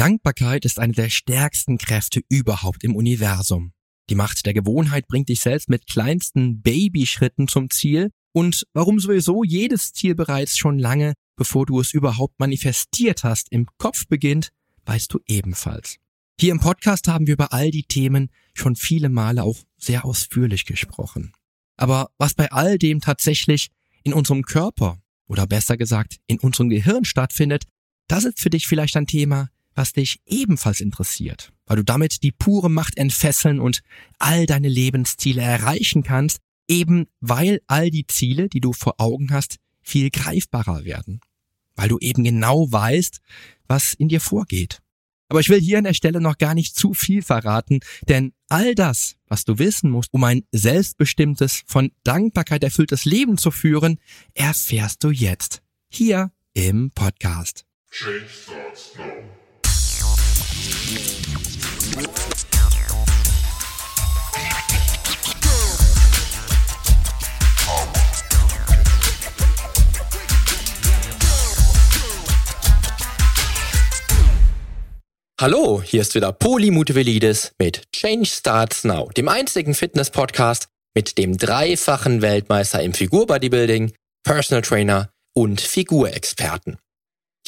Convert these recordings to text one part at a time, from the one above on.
Dankbarkeit ist eine der stärksten Kräfte überhaupt im Universum. Die Macht der Gewohnheit bringt dich selbst mit kleinsten Babyschritten zum Ziel und warum sowieso jedes Ziel bereits schon lange, bevor du es überhaupt manifestiert hast, im Kopf beginnt, weißt du ebenfalls. Hier im Podcast haben wir über all die Themen schon viele Male auch sehr ausführlich gesprochen. Aber was bei all dem tatsächlich in unserem Körper oder besser gesagt in unserem Gehirn stattfindet, das ist für dich vielleicht ein Thema, was dich ebenfalls interessiert, weil du damit die pure Macht entfesseln und all deine Lebensziele erreichen kannst, eben weil all die Ziele, die du vor Augen hast, viel greifbarer werden, weil du eben genau weißt, was in dir vorgeht. Aber ich will hier an der Stelle noch gar nicht zu viel verraten, denn all das, was du wissen musst, um ein selbstbestimmtes, von Dankbarkeit erfülltes Leben zu führen, erfährst du jetzt hier im Podcast. Change starts now. Hallo, hier ist wieder Poli Mutevelidis mit Change Starts Now, dem einzigen Fitness-Podcast mit dem dreifachen Weltmeister im Figur-Bodybuilding, Personal Trainer und Figurexperten.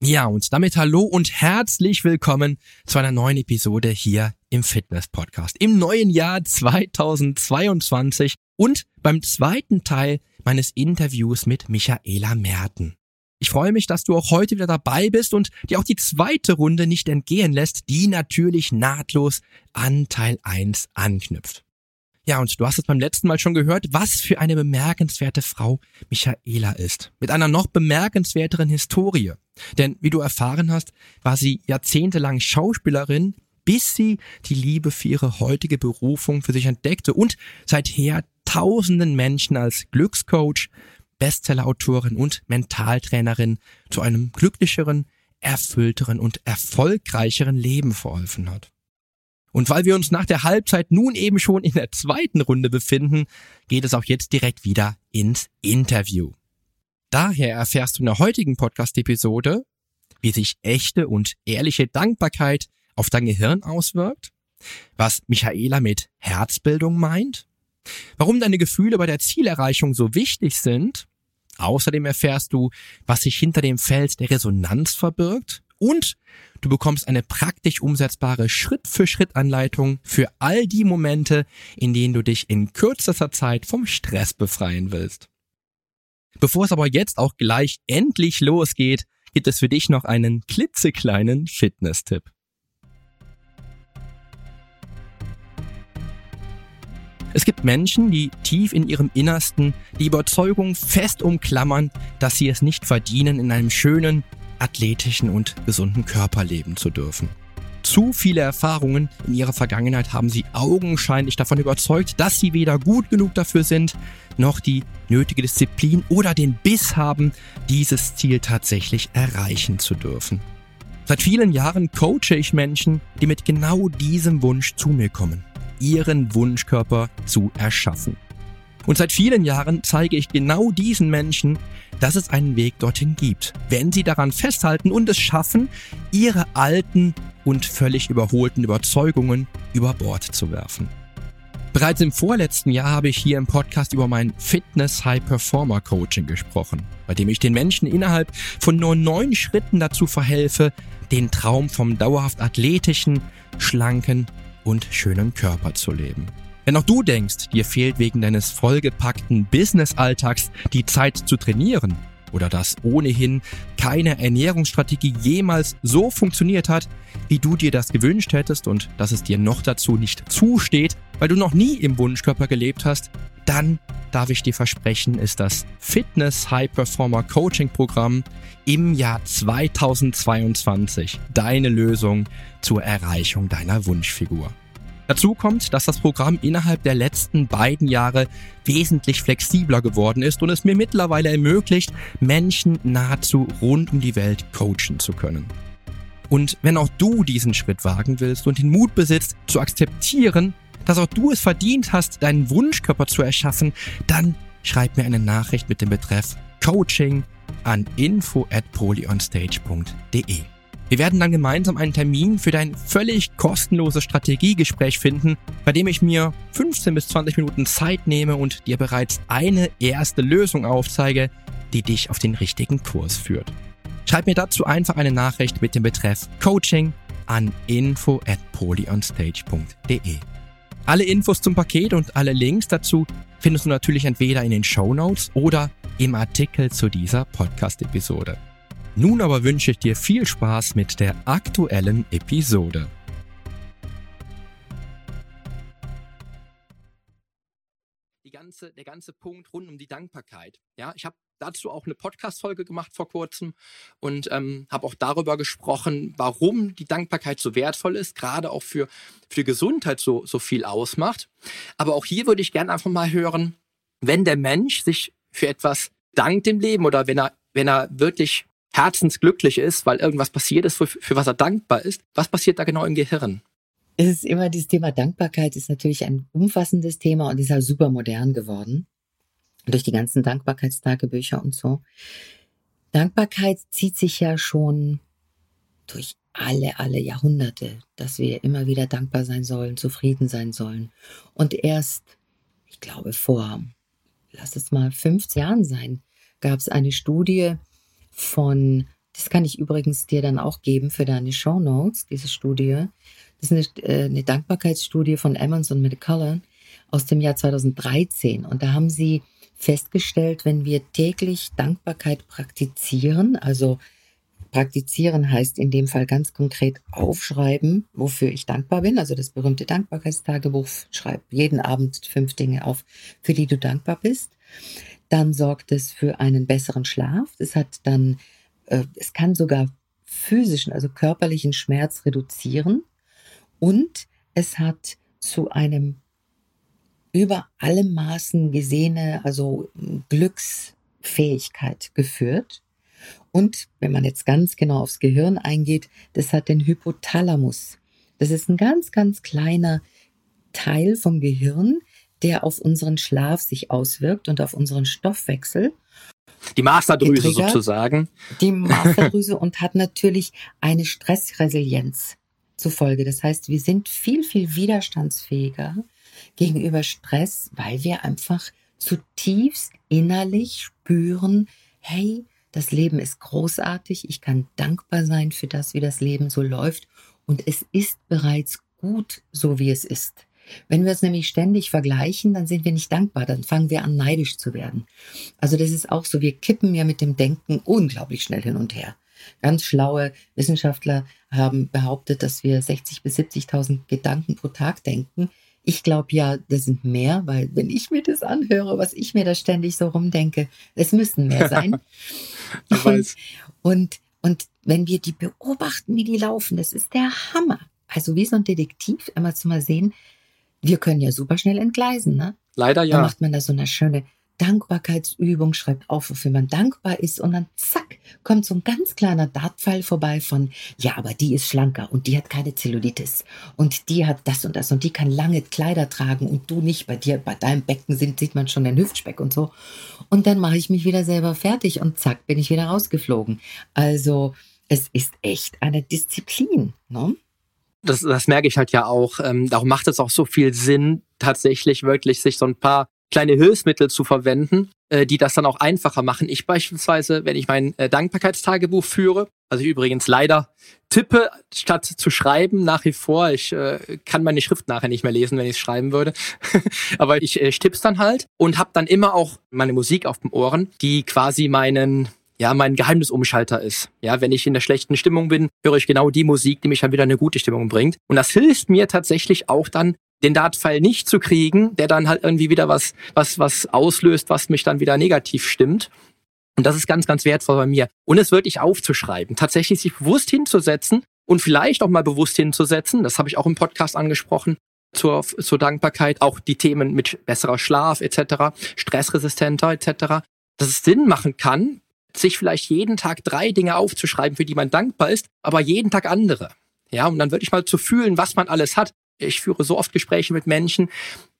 Ja, und damit hallo und herzlich willkommen zu einer neuen Episode hier im Fitness Podcast. Im neuen Jahr 2022 und beim zweiten Teil meines Interviews mit Michaela Merten. Ich freue mich, dass du auch heute wieder dabei bist und dir auch die zweite Runde nicht entgehen lässt, die natürlich nahtlos an Teil 1 anknüpft. Ja, und du hast es beim letzten Mal schon gehört, was für eine bemerkenswerte Frau Michaela ist. Mit einer noch bemerkenswerteren Historie. Denn wie du erfahren hast, war sie jahrzehntelang Schauspielerin, bis sie die Liebe für ihre heutige Berufung für sich entdeckte und seither tausenden Menschen als Glückscoach, Bestsellerautorin und Mentaltrainerin zu einem glücklicheren, erfüllteren und erfolgreicheren Leben verholfen hat. Und weil wir uns nach der Halbzeit nun eben schon in der zweiten Runde befinden, geht es auch jetzt direkt wieder ins Interview. Daher erfährst du in der heutigen Podcast-Episode, wie sich echte und ehrliche Dankbarkeit auf dein Gehirn auswirkt, was Michaela mit Herzbildung meint, warum deine Gefühle bei der Zielerreichung so wichtig sind, außerdem erfährst du, was sich hinter dem Feld der Resonanz verbirgt und du bekommst eine praktisch umsetzbare Schritt-für-Schritt-Anleitung für all die Momente, in denen du dich in kürzester Zeit vom Stress befreien willst. Bevor es aber jetzt auch gleich endlich losgeht, gibt es für dich noch einen klitzekleinen Fitness-Tipp. Es gibt Menschen, die tief in ihrem Innersten die Überzeugung fest umklammern, dass sie es nicht verdienen, in einem schönen, athletischen und gesunden Körper leben zu dürfen. Zu viele Erfahrungen in ihrer Vergangenheit haben sie augenscheinlich davon überzeugt, dass sie weder gut genug dafür sind, noch die nötige Disziplin oder den Biss haben, dieses Ziel tatsächlich erreichen zu dürfen. Seit vielen Jahren coache ich Menschen, die mit genau diesem Wunsch zu mir kommen, ihren Wunschkörper zu erschaffen. Und seit vielen Jahren zeige ich genau diesen Menschen, dass es einen Weg dorthin gibt, wenn sie daran festhalten und es schaffen, ihre alten und völlig überholten Überzeugungen über Bord zu werfen. Bereits im vorletzten Jahr habe ich hier im Podcast über mein Fitness High Performer Coaching gesprochen, bei dem ich den Menschen innerhalb von nur neun Schritten dazu verhelfe, den Traum vom dauerhaft athletischen, schlanken und schönen Körper zu leben. Wenn auch du denkst, dir fehlt wegen deines vollgepackten Business-Alltags die Zeit zu trainieren oder dass ohnehin keine Ernährungsstrategie jemals so funktioniert hat, wie du dir das gewünscht hättest und dass es dir noch dazu nicht zusteht, weil du noch nie im Wunschkörper gelebt hast, dann darf ich dir versprechen, ist das Fitness High Performer Coaching Programm im Jahr 2022 deine Lösung zur Erreichung deiner Wunschfigur. Dazu kommt, dass das Programm innerhalb der letzten beiden Jahre wesentlich flexibler geworden ist und es mir mittlerweile ermöglicht, Menschen nahezu rund um die Welt coachen zu können. Und wenn auch du diesen Schritt wagen willst und den Mut besitzt, zu akzeptieren, dass auch du es verdient hast, deinen Wunschkörper zu erschaffen, dann schreib mir eine Nachricht mit dem Betreff Coaching an info at polyonstage.de. Wir werden dann gemeinsam einen Termin für dein völlig kostenloses Strategiegespräch finden, bei dem ich mir 15 bis 20 Minuten Zeit nehme und dir bereits eine erste Lösung aufzeige, die dich auf den richtigen Kurs führt. Schreib mir dazu einfach eine Nachricht mit dem Betreff Coaching an info at polyonstage.de. Alle Infos zum Paket und alle Links dazu findest du natürlich entweder in den Show Notes oder im Artikel zu dieser Podcast-Episode. Nun aber wünsche ich dir viel Spaß mit der aktuellen Episode. Ganze, der ganze Punkt rund um die Dankbarkeit. Ja, ich habe dazu auch eine Podcast-Folge gemacht vor kurzem und ähm, habe auch darüber gesprochen, warum die Dankbarkeit so wertvoll ist, gerade auch für, für Gesundheit so, so viel ausmacht. Aber auch hier würde ich gerne einfach mal hören, wenn der Mensch sich für etwas dankt im Leben oder wenn er, wenn er wirklich herzensglücklich ist, weil irgendwas passiert ist, für, für was er dankbar ist. Was passiert da genau im Gehirn? Es ist immer dieses Thema Dankbarkeit ist natürlich ein umfassendes Thema und ist halt super modern geworden. Durch die ganzen Dankbarkeitstagebücher und so. Dankbarkeit zieht sich ja schon durch alle, alle Jahrhunderte, dass wir immer wieder dankbar sein sollen, zufrieden sein sollen. Und erst, ich glaube, vor, lass es mal 50 Jahren sein, gab es eine Studie, von, das kann ich übrigens dir dann auch geben für deine Show Notes, diese Studie. Das ist eine, äh, eine Dankbarkeitsstudie von Emmons und McCullough aus dem Jahr 2013. Und da haben sie festgestellt, wenn wir täglich Dankbarkeit praktizieren, also praktizieren heißt in dem Fall ganz konkret aufschreiben, wofür ich dankbar bin. Also das berühmte Dankbarkeitstagebuch, schreib jeden Abend fünf Dinge auf, für die du dankbar bist. Dann sorgt es für einen besseren Schlaf. Es hat dann, äh, es kann sogar physischen, also körperlichen Schmerz reduzieren. Und es hat zu einem über alle Maßen gesehene, also Glücksfähigkeit geführt. Und wenn man jetzt ganz genau aufs Gehirn eingeht, das hat den Hypothalamus. Das ist ein ganz, ganz kleiner Teil vom Gehirn, der auf unseren Schlaf sich auswirkt und auf unseren Stoffwechsel. Die Masterdrüse sozusagen. Die Masterdrüse und hat natürlich eine Stressresilienz zufolge. Das heißt, wir sind viel, viel widerstandsfähiger gegenüber Stress, weil wir einfach zutiefst innerlich spüren, hey, das Leben ist großartig, ich kann dankbar sein für das, wie das Leben so läuft und es ist bereits gut, so wie es ist. Wenn wir es nämlich ständig vergleichen, dann sind wir nicht dankbar, dann fangen wir an neidisch zu werden. Also das ist auch so, wir kippen ja mit dem Denken unglaublich schnell hin und her. Ganz schlaue Wissenschaftler haben behauptet, dass wir 60 bis 70.000 Gedanken pro Tag denken. Ich glaube ja, das sind mehr, weil wenn ich mir das anhöre, was ich mir da ständig so rumdenke, es müssen mehr sein. weiß. Und, und wenn wir die beobachten, wie die laufen, das ist der Hammer. Also wie so ein Detektiv, einmal zu mal sehen, wir können ja super schnell entgleisen, ne? Leider ja. Dann macht man da so eine schöne Dankbarkeitsübung, schreibt auf, wofür man dankbar ist und dann zack, kommt so ein ganz kleiner Dartpfeil vorbei von, ja, aber die ist schlanker und die hat keine Zellulitis und die hat das und das und die kann lange Kleider tragen und du nicht. Bei dir, bei deinem Becken sind, sieht man schon den Hüftspeck und so. Und dann mache ich mich wieder selber fertig und zack, bin ich wieder rausgeflogen. Also, es ist echt eine Disziplin, ne? Das, das merke ich halt ja auch. Ähm, darum macht es auch so viel Sinn, tatsächlich wirklich sich so ein paar kleine Hilfsmittel zu verwenden, äh, die das dann auch einfacher machen. Ich beispielsweise, wenn ich mein äh, Dankbarkeitstagebuch führe, also ich übrigens leider tippe, statt zu schreiben nach wie vor. Ich äh, kann meine Schrift nachher nicht mehr lesen, wenn ich es schreiben würde. Aber ich, äh, ich tipp's dann halt und habe dann immer auch meine Musik auf dem Ohren, die quasi meinen ja, mein Geheimnisumschalter ist. Ja, wenn ich in der schlechten Stimmung bin, höre ich genau die Musik, die mich dann wieder in eine gute Stimmung bringt. Und das hilft mir tatsächlich auch dann den Dartpfeil nicht zu kriegen, der dann halt irgendwie wieder was, was, was auslöst, was mich dann wieder negativ stimmt. Und das ist ganz, ganz wertvoll bei mir. Und es wirklich aufzuschreiben, tatsächlich sich bewusst hinzusetzen und vielleicht auch mal bewusst hinzusetzen. Das habe ich auch im Podcast angesprochen zur, zur Dankbarkeit. Auch die Themen mit besserer Schlaf etc., stressresistenter etc. Dass es Sinn machen kann, sich vielleicht jeden Tag drei Dinge aufzuschreiben, für die man dankbar ist, aber jeden Tag andere. Ja, um dann wirklich mal zu fühlen, was man alles hat. Ich führe so oft Gespräche mit Menschen,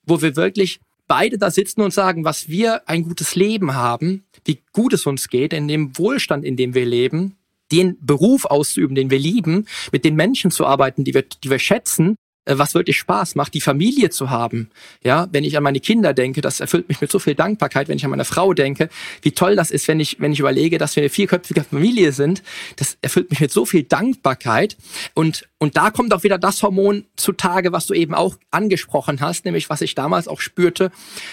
wo wir wirklich beide da sitzen und sagen, was wir ein gutes Leben haben, wie gut es uns geht, in dem Wohlstand, in dem wir leben, den Beruf auszuüben, den wir lieben, mit den Menschen zu arbeiten, die wir, die wir schätzen was wirklich Spaß macht, die Familie zu haben. Ja, wenn ich an meine Kinder denke, das erfüllt mich mit so viel Dankbarkeit, wenn ich an meine Frau denke, wie toll das ist, wenn ich, wenn ich überlege, dass wir eine vierköpfige Familie sind, das erfüllt mich mit so viel Dankbarkeit. Und, und da kommt auch wieder das Hormon zutage, was du eben auch angesprochen hast, nämlich was ich damals auch spürte.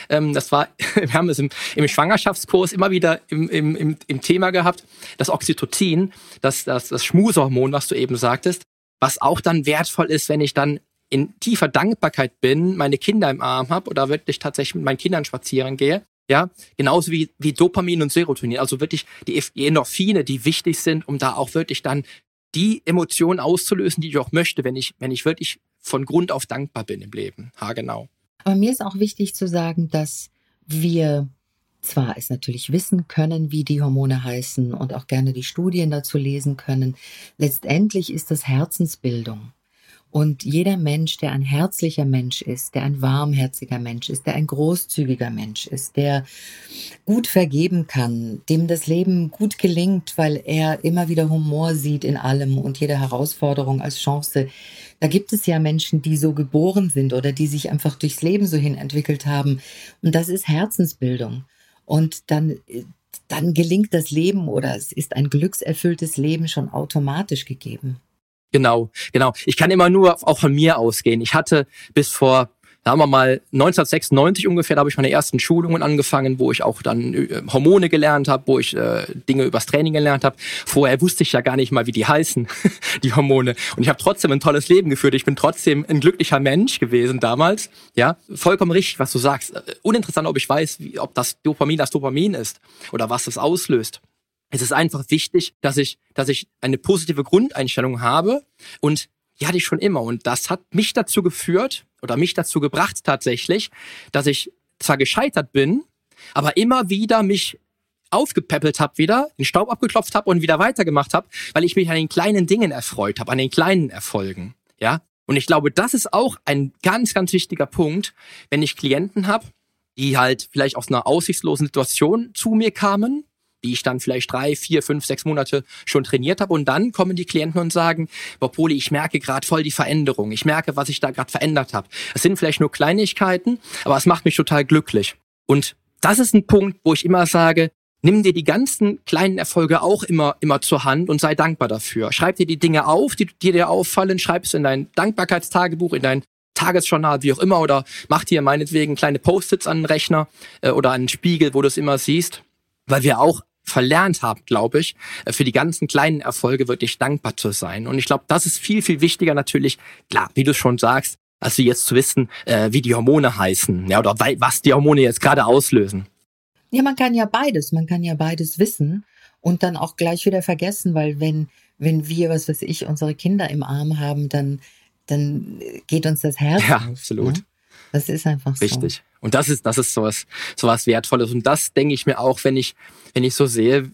Ähm, das war, wir haben es im, im Schwangerschaftskurs immer wieder im, im, im, im Thema gehabt, das Oxytocin, das, das, das Schmusehormon, was du eben sagtest, was auch dann wertvoll ist, wenn ich dann in tiefer Dankbarkeit bin, meine Kinder im Arm habe oder wirklich tatsächlich mit meinen Kindern spazieren gehe. Ja, genauso wie, wie Dopamin und Serotonin. Also wirklich die Endorphine, die wichtig sind, um da auch wirklich dann die Emotionen auszulösen, die ich auch möchte, wenn ich, wenn ich wirklich von Grund auf dankbar bin im Leben. Ha, genau. Aber mir ist auch wichtig zu sagen, dass wir zwar es natürlich wissen können, wie die Hormone heißen und auch gerne die Studien dazu lesen können. Letztendlich ist das Herzensbildung. Und jeder Mensch, der ein herzlicher Mensch ist, der ein warmherziger Mensch ist, der ein großzügiger Mensch ist, der gut vergeben kann, dem das Leben gut gelingt, weil er immer wieder Humor sieht in allem und jede Herausforderung als Chance. Da gibt es ja Menschen, die so geboren sind oder die sich einfach durchs Leben so hin entwickelt haben. Und das ist Herzensbildung. Und dann, dann gelingt das Leben oder es ist ein glückserfülltes Leben schon automatisch gegeben. Genau, genau. Ich kann immer nur auch von mir ausgehen. Ich hatte bis vor sagen wir mal 1996 ungefähr, da habe ich meine ersten Schulungen angefangen, wo ich auch dann äh, Hormone gelernt habe, wo ich äh, Dinge übers Training gelernt habe. Vorher wusste ich ja gar nicht mal, wie die heißen, die Hormone. Und ich habe trotzdem ein tolles Leben geführt. Ich bin trotzdem ein glücklicher Mensch gewesen damals. Ja, vollkommen richtig, was du sagst. Äh, uninteressant, ob ich weiß, wie, ob das Dopamin das Dopamin ist oder was das auslöst. Es ist einfach wichtig, dass ich, dass ich eine positive Grundeinstellung habe und die hatte ich schon immer. Und das hat mich dazu geführt oder mich dazu gebracht tatsächlich, dass ich zwar gescheitert bin, aber immer wieder mich aufgepäppelt habe wieder, den Staub abgeklopft habe und wieder weitergemacht habe, weil ich mich an den kleinen Dingen erfreut habe, an den kleinen Erfolgen. Ja, und ich glaube, das ist auch ein ganz, ganz wichtiger Punkt, wenn ich Klienten habe, die halt vielleicht aus einer aussichtslosen Situation zu mir kamen die ich dann vielleicht drei, vier, fünf, sechs Monate schon trainiert habe. Und dann kommen die Klienten und sagen, Boah, Poli, ich merke gerade voll die Veränderung. Ich merke, was ich da gerade verändert habe. Es sind vielleicht nur Kleinigkeiten, aber es macht mich total glücklich. Und das ist ein Punkt, wo ich immer sage, nimm dir die ganzen kleinen Erfolge auch immer, immer zur Hand und sei dankbar dafür. Schreib dir die Dinge auf, die, die dir auffallen, schreib es in dein Dankbarkeitstagebuch, in dein Tagesjournal, wie auch immer, oder mach dir meinetwegen kleine Post-its an den Rechner äh, oder an den Spiegel, wo du es immer siehst, weil wir auch verlernt habe, glaube ich, äh, für die ganzen kleinen Erfolge wirklich dankbar zu sein. Und ich glaube, das ist viel, viel wichtiger natürlich, klar, wie du schon sagst, als jetzt zu wissen, äh, wie die Hormone heißen, ja, oder was die Hormone jetzt gerade auslösen. Ja, man kann ja beides, man kann ja beides wissen und dann auch gleich wieder vergessen, weil wenn, wenn wir, was weiß ich, unsere Kinder im Arm haben, dann, dann geht uns das Herz. Ja, absolut. Ne? Das ist einfach so. Richtig. Und das ist, das ist sowas, sowas Wertvolles. Und das denke ich mir auch, wenn ich, wenn ich so sehe,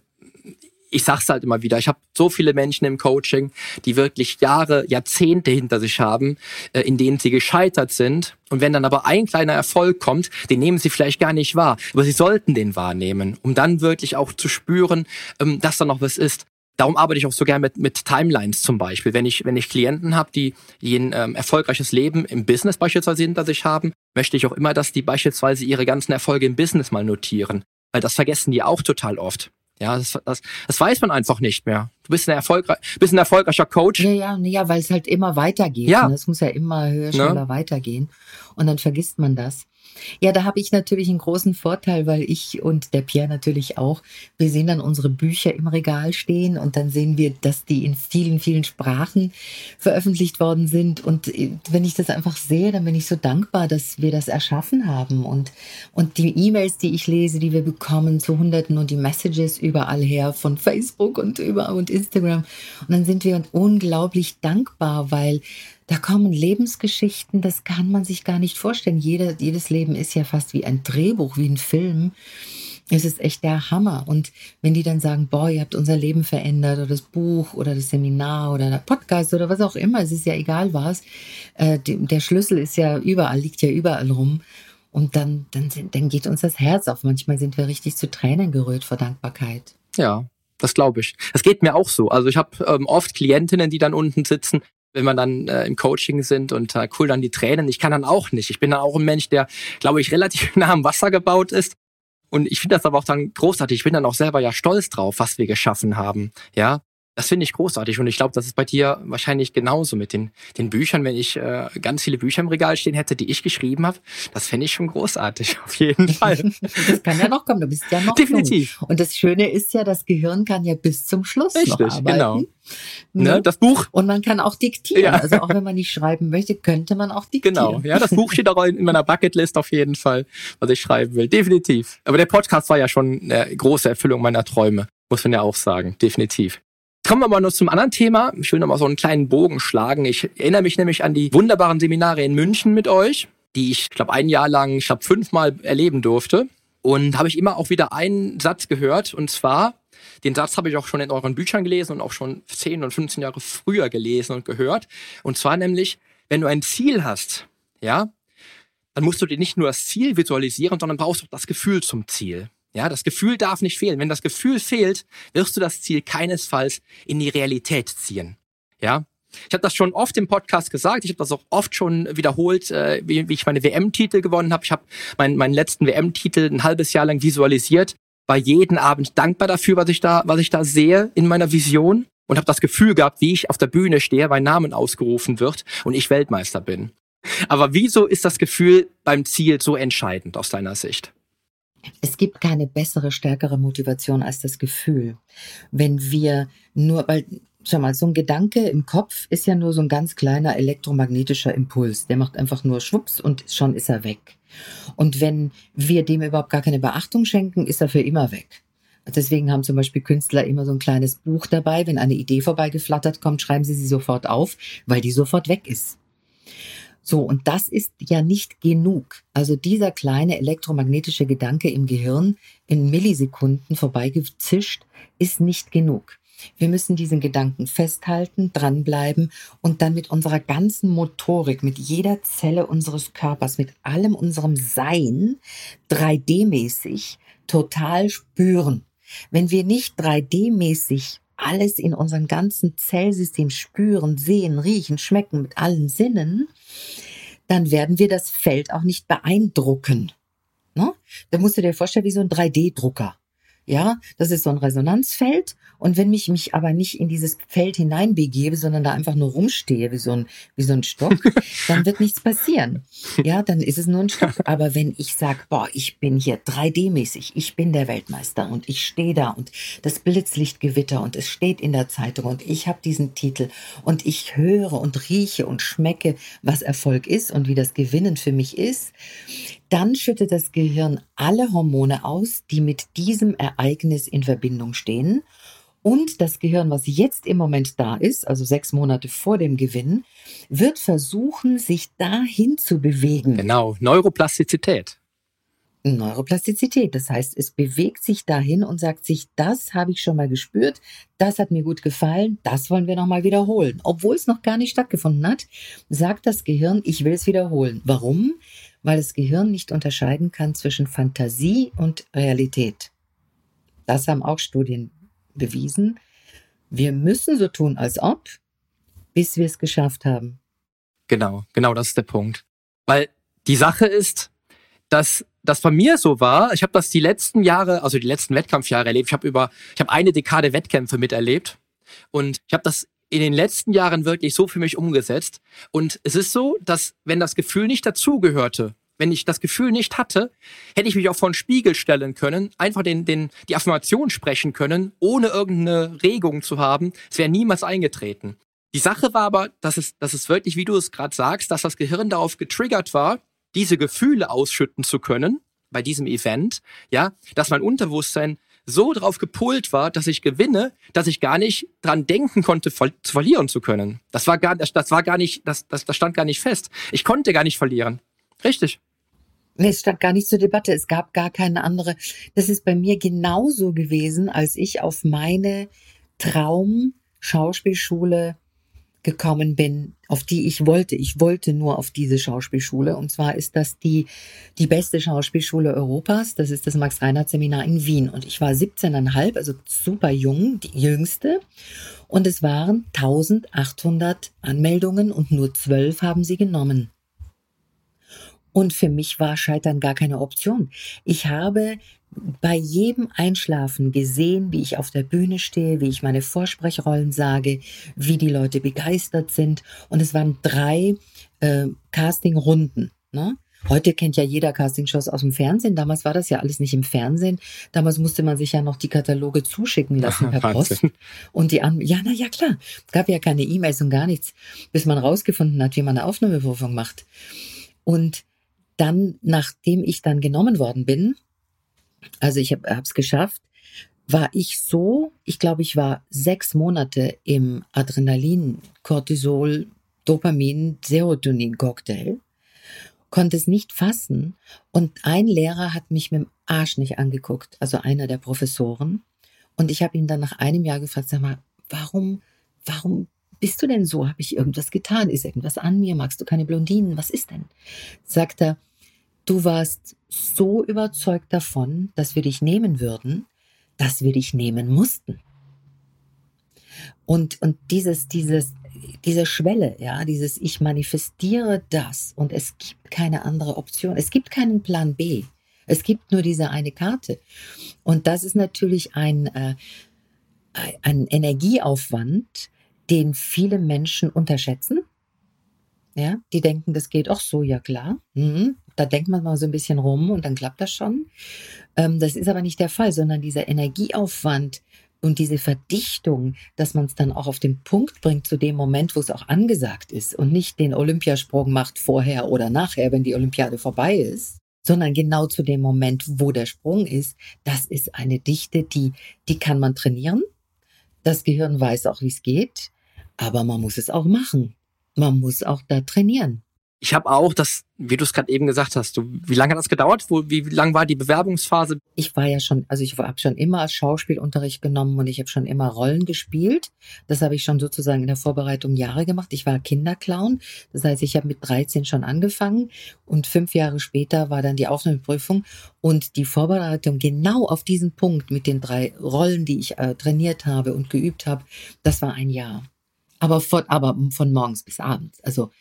ich sag's halt immer wieder, ich habe so viele Menschen im Coaching, die wirklich Jahre, Jahrzehnte hinter sich haben, äh, in denen sie gescheitert sind. Und wenn dann aber ein kleiner Erfolg kommt, den nehmen sie vielleicht gar nicht wahr. Aber sie sollten den wahrnehmen, um dann wirklich auch zu spüren, ähm, dass da noch was ist. Darum arbeite ich auch so gerne mit, mit Timelines zum Beispiel. Wenn ich, wenn ich Klienten habe, die, die ein ähm, erfolgreiches Leben im Business beispielsweise hinter sich haben, möchte ich auch immer, dass die beispielsweise ihre ganzen Erfolge im Business mal notieren. Weil das vergessen die auch total oft. Ja, das, das, das weiß man einfach nicht mehr. Du bist ein, erfolgreich, bist ein erfolgreicher Coach. Ja, ja, ja weil es halt immer weitergeht. Ja. Ne? Es muss ja immer höher, schneller ne? weitergehen. Und dann vergisst man das. Ja, da habe ich natürlich einen großen Vorteil, weil ich und der Pierre natürlich auch, wir sehen dann unsere Bücher im Regal stehen und dann sehen wir, dass die in vielen, vielen Sprachen veröffentlicht worden sind. Und äh, wenn ich das einfach sehe, dann bin ich so dankbar, dass wir das erschaffen haben. Und, und die E-Mails, die ich lese, die wir bekommen zu Hunderten und die Messages überall her von Facebook und über und Instagram. Und dann sind wir unglaublich dankbar, weil da kommen Lebensgeschichten, das kann man sich gar nicht vorstellen. Jeder, jedes Leben ist ja fast wie ein Drehbuch, wie ein Film. Es ist echt der Hammer. Und wenn die dann sagen, boah, ihr habt unser Leben verändert oder das Buch oder das Seminar oder der Podcast oder was auch immer, es ist ja egal was, äh, der Schlüssel ist ja überall, liegt ja überall rum. Und dann, dann, dann geht uns das Herz auf. Manchmal sind wir richtig zu Tränen gerührt vor Dankbarkeit. Ja, das glaube ich. Das geht mir auch so. Also ich habe ähm, oft Klientinnen, die dann unten sitzen wenn wir dann äh, im Coaching sind und äh, cool dann die Tränen. Ich kann dann auch nicht. Ich bin dann auch ein Mensch, der, glaube ich, relativ nah am Wasser gebaut ist. Und ich finde das aber auch dann großartig. Ich bin dann auch selber ja stolz drauf, was wir geschaffen haben. Ja, das finde ich großartig und ich glaube, das ist bei dir wahrscheinlich genauso mit den, den Büchern. Wenn ich äh, ganz viele Bücher im Regal stehen hätte, die ich geschrieben habe, das fände ich schon großartig, auf jeden Fall. das kann ja noch kommen, du bist ja noch Definitiv. Jung. Und das Schöne ist ja, das Gehirn kann ja bis zum Schluss Richtig, noch arbeiten. genau. Ne? ne? Das Buch. Und man kann auch diktieren. Ja. Also auch wenn man nicht schreiben möchte, könnte man auch diktieren. Genau. Ja, das Buch steht auch in meiner Bucketlist auf jeden Fall, was ich schreiben will. Definitiv. Aber der Podcast war ja schon eine große Erfüllung meiner Träume. Muss man ja auch sagen. Definitiv. Kommen wir mal noch zum anderen Thema. Ich will noch mal so einen kleinen Bogen schlagen. Ich erinnere mich nämlich an die wunderbaren Seminare in München mit euch, die ich, glaube ein Jahr lang, ich glaube fünfmal erleben durfte. Und habe ich immer auch wieder einen Satz gehört. Und zwar, den Satz habe ich auch schon in euren Büchern gelesen und auch schon 10 und 15 Jahre früher gelesen und gehört. Und zwar nämlich, wenn du ein Ziel hast, ja, dann musst du dir nicht nur das Ziel visualisieren, sondern brauchst auch das Gefühl zum Ziel. Ja, das Gefühl darf nicht fehlen. Wenn das Gefühl fehlt, wirst du das Ziel keinesfalls in die Realität ziehen. Ja, ich habe das schon oft im Podcast gesagt. Ich habe das auch oft schon wiederholt, äh, wie, wie ich meine WM-Titel gewonnen habe. Ich habe meinen, meinen letzten WM-Titel ein halbes Jahr lang visualisiert. War jeden Abend dankbar dafür, was ich da, was ich da sehe in meiner Vision und habe das Gefühl gehabt, wie ich auf der Bühne stehe, mein Namen ausgerufen wird und ich Weltmeister bin. Aber wieso ist das Gefühl beim Ziel so entscheidend aus deiner Sicht? Es gibt keine bessere, stärkere Motivation als das Gefühl. Wenn wir nur, weil, schau mal, so ein Gedanke im Kopf ist ja nur so ein ganz kleiner elektromagnetischer Impuls. Der macht einfach nur Schwupps und schon ist er weg. Und wenn wir dem überhaupt gar keine Beachtung schenken, ist er für immer weg. Deswegen haben zum Beispiel Künstler immer so ein kleines Buch dabei. Wenn eine Idee vorbeigeflattert kommt, schreiben sie sie sofort auf, weil die sofort weg ist. So, und das ist ja nicht genug. Also dieser kleine elektromagnetische Gedanke im Gehirn in Millisekunden vorbeigezischt ist nicht genug. Wir müssen diesen Gedanken festhalten, dranbleiben und dann mit unserer ganzen Motorik, mit jeder Zelle unseres Körpers, mit allem unserem Sein 3D-mäßig total spüren. Wenn wir nicht 3D-mäßig alles in unserem ganzen Zellsystem spüren, sehen, riechen, schmecken mit allen Sinnen, dann werden wir das Feld auch nicht beeindrucken. Ne? Da musst du dir vorstellen, wie so ein 3D-Drucker. Ja, das ist so ein Resonanzfeld. Und wenn ich mich aber nicht in dieses Feld hineinbegebe, sondern da einfach nur rumstehe wie so ein, wie so ein Stock, dann wird nichts passieren. Ja, dann ist es nur ein Stock. Aber wenn ich sage, boah, ich bin hier 3D-mäßig, ich bin der Weltmeister und ich stehe da und das Blitzlichtgewitter und es steht in der Zeitung und ich habe diesen Titel und ich höre und rieche und schmecke, was Erfolg ist und wie das Gewinnen für mich ist, dann schüttet das Gehirn alle Hormone aus, die mit diesem Ereignis in Verbindung stehen. Und das Gehirn, was jetzt im Moment da ist, also sechs Monate vor dem Gewinn, wird versuchen, sich dahin zu bewegen. Genau, Neuroplastizität. Neuroplastizität. Das heißt, es bewegt sich dahin und sagt sich, das habe ich schon mal gespürt, das hat mir gut gefallen, das wollen wir nochmal wiederholen. Obwohl es noch gar nicht stattgefunden hat, sagt das Gehirn, ich will es wiederholen. Warum? Weil das Gehirn nicht unterscheiden kann zwischen Fantasie und Realität. Das haben auch Studien bewiesen. Wir müssen so tun, als ob, bis wir es geschafft haben. Genau, genau, das ist der Punkt. Weil die Sache ist, dass das bei mir so war. Ich habe das die letzten Jahre, also die letzten Wettkampfjahre erlebt. Ich habe über, ich habe eine Dekade Wettkämpfe miterlebt und ich habe das in den letzten Jahren wirklich so für mich umgesetzt. Und es ist so, dass wenn das Gefühl nicht dazugehörte, wenn ich das Gefühl nicht hatte, hätte ich mich auch vor einen Spiegel stellen können, einfach den, den, die Affirmation sprechen können, ohne irgendeine Regung zu haben. Es wäre niemals eingetreten. Die Sache war aber, dass es, dass es wirklich, wie du es gerade sagst, dass das Gehirn darauf getriggert war, diese Gefühle ausschütten zu können bei diesem Event, ja, dass mein Unterbewusstsein so drauf gepolt war, dass ich gewinne, dass ich gar nicht dran denken konnte, ver zu verlieren zu können. Das war gar, das, das war gar nicht, das, das, das stand gar nicht fest. Ich konnte gar nicht verlieren. Richtig. Nee, es stand gar nicht zur Debatte. Es gab gar keine andere. Das ist bei mir genauso gewesen, als ich auf meine Traum-Schauspielschule gekommen bin, auf die ich wollte. Ich wollte nur auf diese Schauspielschule. Und zwar ist das die, die beste Schauspielschule Europas. Das ist das Max-Reinhardt-Seminar in Wien. Und ich war 17,5, also super jung, die jüngste. Und es waren 1800 Anmeldungen und nur zwölf haben sie genommen. Und für mich war Scheitern gar keine Option. Ich habe bei jedem Einschlafen gesehen, wie ich auf der Bühne stehe, wie ich meine Vorsprechrollen sage, wie die Leute begeistert sind. Und es waren drei äh, Castingrunden. Ne? Heute kennt ja jeder Castingshows aus dem Fernsehen. Damals war das ja alles nicht im Fernsehen. Damals musste man sich ja noch die Kataloge zuschicken lassen per Post. Und die an ja, na ja, klar. Es gab ja keine E-Mails und gar nichts, bis man rausgefunden hat, wie man eine Aufnahmeprüfung macht. Und dann, nachdem ich dann genommen worden bin, also ich habe es geschafft, war ich so, ich glaube, ich war sechs Monate im Adrenalin, Cortisol, Dopamin, Serotonin-Cocktail, konnte es nicht fassen. Und ein Lehrer hat mich mit dem Arsch nicht angeguckt, also einer der Professoren. Und ich habe ihn dann nach einem Jahr gefragt, sag mal, warum, warum bist du denn so? Habe ich irgendwas getan? Ist irgendwas an mir? Magst du keine Blondinen? Was ist denn? Sagt er, Du warst so überzeugt davon, dass wir dich nehmen würden, dass wir dich nehmen mussten. Und, und dieses, dieses, diese Schwelle, ja, dieses Ich manifestiere das und es gibt keine andere Option. Es gibt keinen Plan B. Es gibt nur diese eine Karte. Und das ist natürlich ein, äh, ein Energieaufwand, den viele Menschen unterschätzen. Ja, die denken, das geht auch so, ja klar. Mhm. Da denkt man mal so ein bisschen rum und dann klappt das schon. Ähm, das ist aber nicht der Fall, sondern dieser Energieaufwand und diese Verdichtung, dass man es dann auch auf den Punkt bringt zu dem Moment, wo es auch angesagt ist und nicht den Olympiasprung macht vorher oder nachher, wenn die Olympiade vorbei ist, sondern genau zu dem Moment, wo der Sprung ist, das ist eine Dichte, die, die kann man trainieren. Das Gehirn weiß auch, wie es geht, aber man muss es auch machen. Man muss auch da trainieren. Ich habe auch das, wie du es gerade eben gesagt hast, du, wie lange hat das gedauert? Wo, wie, wie lang war die Bewerbungsphase? Ich war ja schon, also ich habe schon immer Schauspielunterricht genommen und ich habe schon immer Rollen gespielt. Das habe ich schon sozusagen in der Vorbereitung Jahre gemacht. Ich war Kinderclown. Das heißt, ich habe mit 13 schon angefangen und fünf Jahre später war dann die Aufnahmeprüfung und die Vorbereitung genau auf diesen Punkt mit den drei Rollen, die ich äh, trainiert habe und geübt habe, das war ein Jahr. Aber von, aber von morgens bis abends. Also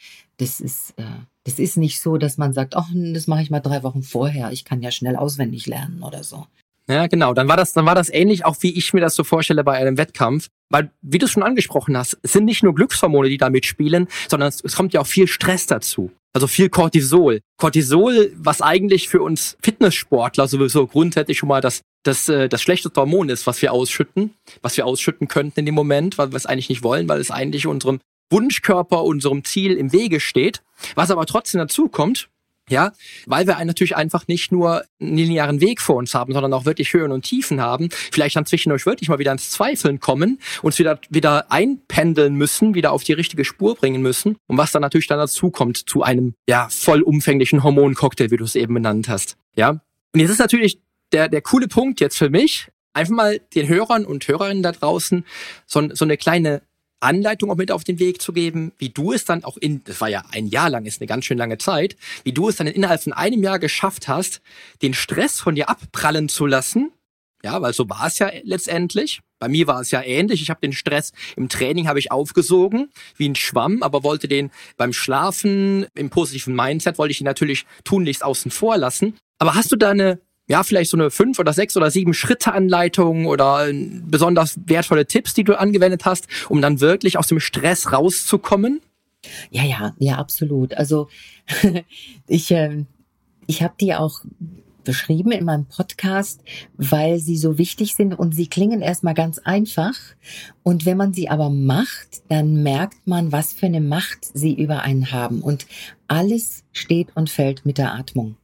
das ist, äh, das ist nicht so, dass man sagt, ach, das mache ich mal drei Wochen vorher. Ich kann ja schnell auswendig lernen oder so. Ja, genau. Dann war das, dann war das ähnlich, auch wie ich mir das so vorstelle bei einem Wettkampf. Weil, wie du es schon angesprochen hast, es sind nicht nur Glückshormone, die da mitspielen, sondern es, es kommt ja auch viel Stress dazu. Also viel Cortisol. Cortisol, was eigentlich für uns Fitnesssportler sowieso grundsätzlich schon mal das, das, äh, das schlechteste Hormon ist, was wir ausschütten, was wir ausschütten könnten in dem Moment, weil wir es eigentlich nicht wollen, weil es eigentlich unserem Wunschkörper, unserem Ziel im Wege steht. Was aber trotzdem dazu kommt, ja, weil wir natürlich einfach nicht nur einen linearen Weg vor uns haben, sondern auch wirklich Höhen und Tiefen haben, vielleicht dann zwischendurch wirklich mal wieder ins Zweifeln kommen, uns wieder, wieder einpendeln müssen, wieder auf die richtige Spur bringen müssen und was dann natürlich dann dazu kommt zu einem, ja, vollumfänglichen Hormoncocktail, wie du es eben benannt hast, ja. Und jetzt ist natürlich der, der coole Punkt jetzt für mich, einfach mal den Hörern und Hörerinnen da draußen so, so eine kleine Anleitung auch mit auf den Weg zu geben, wie du es dann auch in, das war ja ein Jahr lang, ist eine ganz schön lange Zeit, wie du es dann innerhalb von einem Jahr geschafft hast, den Stress von dir abprallen zu lassen. Ja, weil so war es ja letztendlich. Bei mir war es ja ähnlich. Ich habe den Stress im Training habe ich aufgesogen wie ein Schwamm, aber wollte den beim Schlafen im positiven Mindset wollte ich ihn natürlich tunlichst außen vor lassen. Aber hast du da eine ja, vielleicht so eine fünf oder sechs oder sieben Schritte Anleitung oder besonders wertvolle Tipps, die du angewendet hast, um dann wirklich aus dem Stress rauszukommen? Ja, ja, ja, absolut. Also ich, äh, Ich habe die auch beschrieben in meinem Podcast, weil sie so wichtig sind und sie klingen erstmal ganz einfach. Und wenn man sie aber macht, dann merkt man, was für eine Macht sie über einen haben. Und alles steht und fällt mit der Atmung.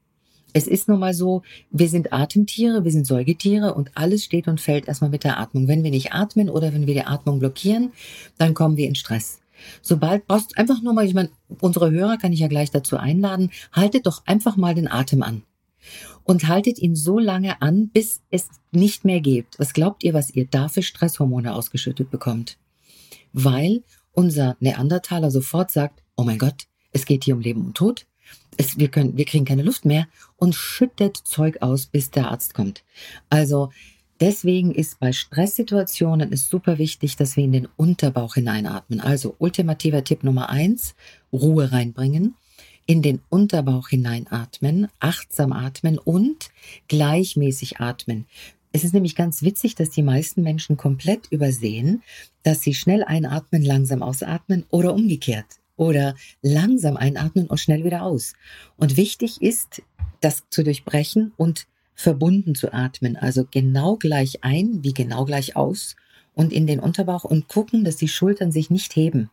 Es ist nun mal so, wir sind Atemtiere, wir sind Säugetiere und alles steht und fällt erstmal mit der Atmung. Wenn wir nicht atmen oder wenn wir die Atmung blockieren, dann kommen wir in Stress. Sobald brauchst einfach nur mal, ich meine, unsere Hörer kann ich ja gleich dazu einladen, haltet doch einfach mal den Atem an. Und haltet ihn so lange an, bis es nicht mehr geht. Was glaubt ihr, was ihr da für Stresshormone ausgeschüttet bekommt? Weil unser Neandertaler sofort sagt, oh mein Gott, es geht hier um Leben und Tod es, wir, können, wir kriegen keine Luft mehr und schüttet Zeug aus, bis der Arzt kommt. Also deswegen ist bei Stresssituationen es super wichtig, dass wir in den Unterbauch hineinatmen. Also ultimativer Tipp Nummer eins, Ruhe reinbringen, in den Unterbauch hineinatmen, achtsam atmen und gleichmäßig atmen. Es ist nämlich ganz witzig, dass die meisten Menschen komplett übersehen, dass sie schnell einatmen, langsam ausatmen oder umgekehrt oder langsam einatmen und schnell wieder aus. Und wichtig ist, das zu durchbrechen und verbunden zu atmen. Also genau gleich ein, wie genau gleich aus und in den Unterbauch und gucken, dass die Schultern sich nicht heben.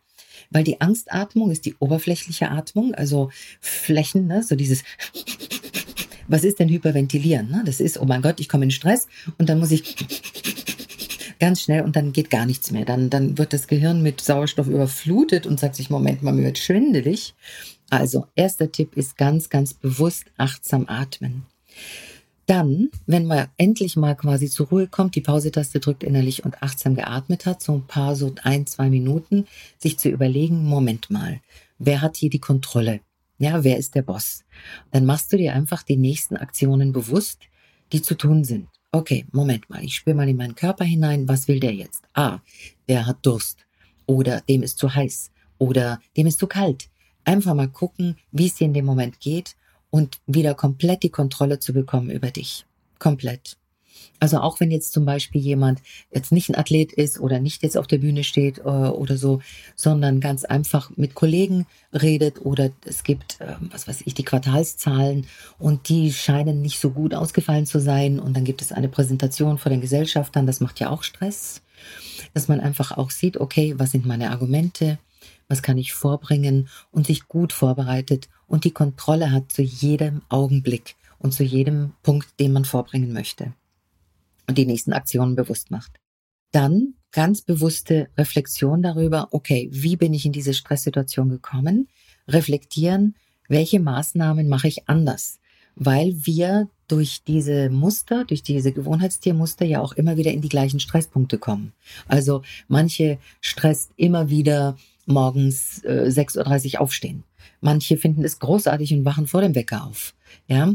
Weil die Angstatmung ist die oberflächliche Atmung, also Flächen, ne? so dieses was ist denn Hyperventilieren? Ne? Das ist, oh mein Gott, ich komme in Stress und dann muss ich ganz schnell und dann geht gar nichts mehr. Dann, dann wird das Gehirn mit Sauerstoff überflutet und sagt sich, Moment mal, mir wird schwindelig. Also, erster Tipp ist ganz, ganz bewusst achtsam atmen. Dann, wenn man endlich mal quasi zur Ruhe kommt, die Pausetaste drückt innerlich und achtsam geatmet hat, so ein paar, so ein, zwei Minuten, sich zu überlegen, Moment mal, wer hat hier die Kontrolle? Ja, wer ist der Boss? Dann machst du dir einfach die nächsten Aktionen bewusst, die zu tun sind. Okay, Moment mal, ich spüre mal in meinen Körper hinein, was will der jetzt? Ah, der hat Durst oder dem ist zu heiß oder dem ist zu kalt. Einfach mal gucken, wie es dir in dem Moment geht und wieder komplett die Kontrolle zu bekommen über dich. Komplett. Also auch wenn jetzt zum Beispiel jemand jetzt nicht ein Athlet ist oder nicht jetzt auf der Bühne steht äh, oder so, sondern ganz einfach mit Kollegen redet oder es gibt, äh, was weiß ich, die Quartalszahlen und die scheinen nicht so gut ausgefallen zu sein und dann gibt es eine Präsentation vor den Gesellschaftern, das macht ja auch Stress, dass man einfach auch sieht, okay, was sind meine Argumente, was kann ich vorbringen und sich gut vorbereitet und die Kontrolle hat zu jedem Augenblick und zu jedem Punkt, den man vorbringen möchte und die nächsten Aktionen bewusst macht. Dann ganz bewusste Reflexion darüber, okay, wie bin ich in diese Stresssituation gekommen? Reflektieren, welche Maßnahmen mache ich anders? Weil wir durch diese Muster, durch diese Gewohnheitstiermuster ja auch immer wieder in die gleichen Stresspunkte kommen. Also manche stresst immer wieder morgens äh, 6.30 Uhr aufstehen. Manche finden es großartig und wachen vor dem Wecker auf. Ja,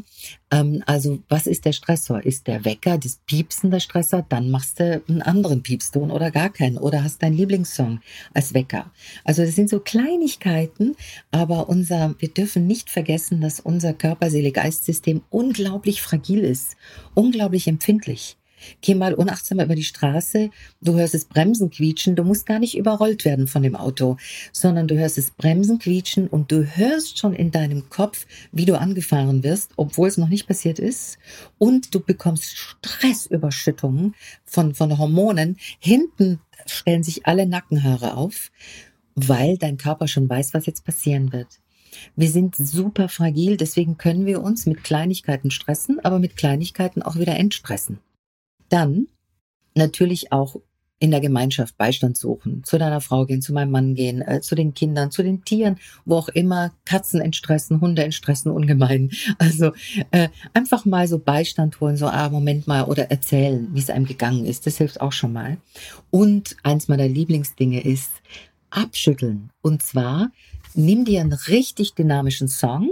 ähm, also was ist der Stressor? Ist der Wecker, das Piepsen der Stressor? Dann machst du einen anderen Piepston oder gar keinen oder hast deinen Lieblingssong als Wecker. Also das sind so Kleinigkeiten, aber unser, wir dürfen nicht vergessen, dass unser Körper-Seele-Geist-System unglaublich fragil ist, unglaublich empfindlich. Geh mal unachtsam über die Straße, du hörst es Bremsen quietschen, du musst gar nicht überrollt werden von dem Auto, sondern du hörst es Bremsen quietschen und du hörst schon in deinem Kopf, wie du angefahren wirst, obwohl es noch nicht passiert ist. Und du bekommst Stressüberschüttungen von, von Hormonen. Hinten stellen sich alle Nackenhaare auf, weil dein Körper schon weiß, was jetzt passieren wird. Wir sind super fragil, deswegen können wir uns mit Kleinigkeiten stressen, aber mit Kleinigkeiten auch wieder entstressen. Dann natürlich auch in der Gemeinschaft Beistand suchen, zu deiner Frau gehen, zu meinem Mann gehen, äh, zu den Kindern, zu den Tieren, wo auch immer, Katzen entstressen, Hunde entstressen ungemein. Also äh, einfach mal so Beistand holen, so, ah, Moment mal, oder erzählen, wie es einem gegangen ist. Das hilft auch schon mal. Und eins meiner Lieblingsdinge ist, abschütteln. Und zwar, nimm dir einen richtig dynamischen Song,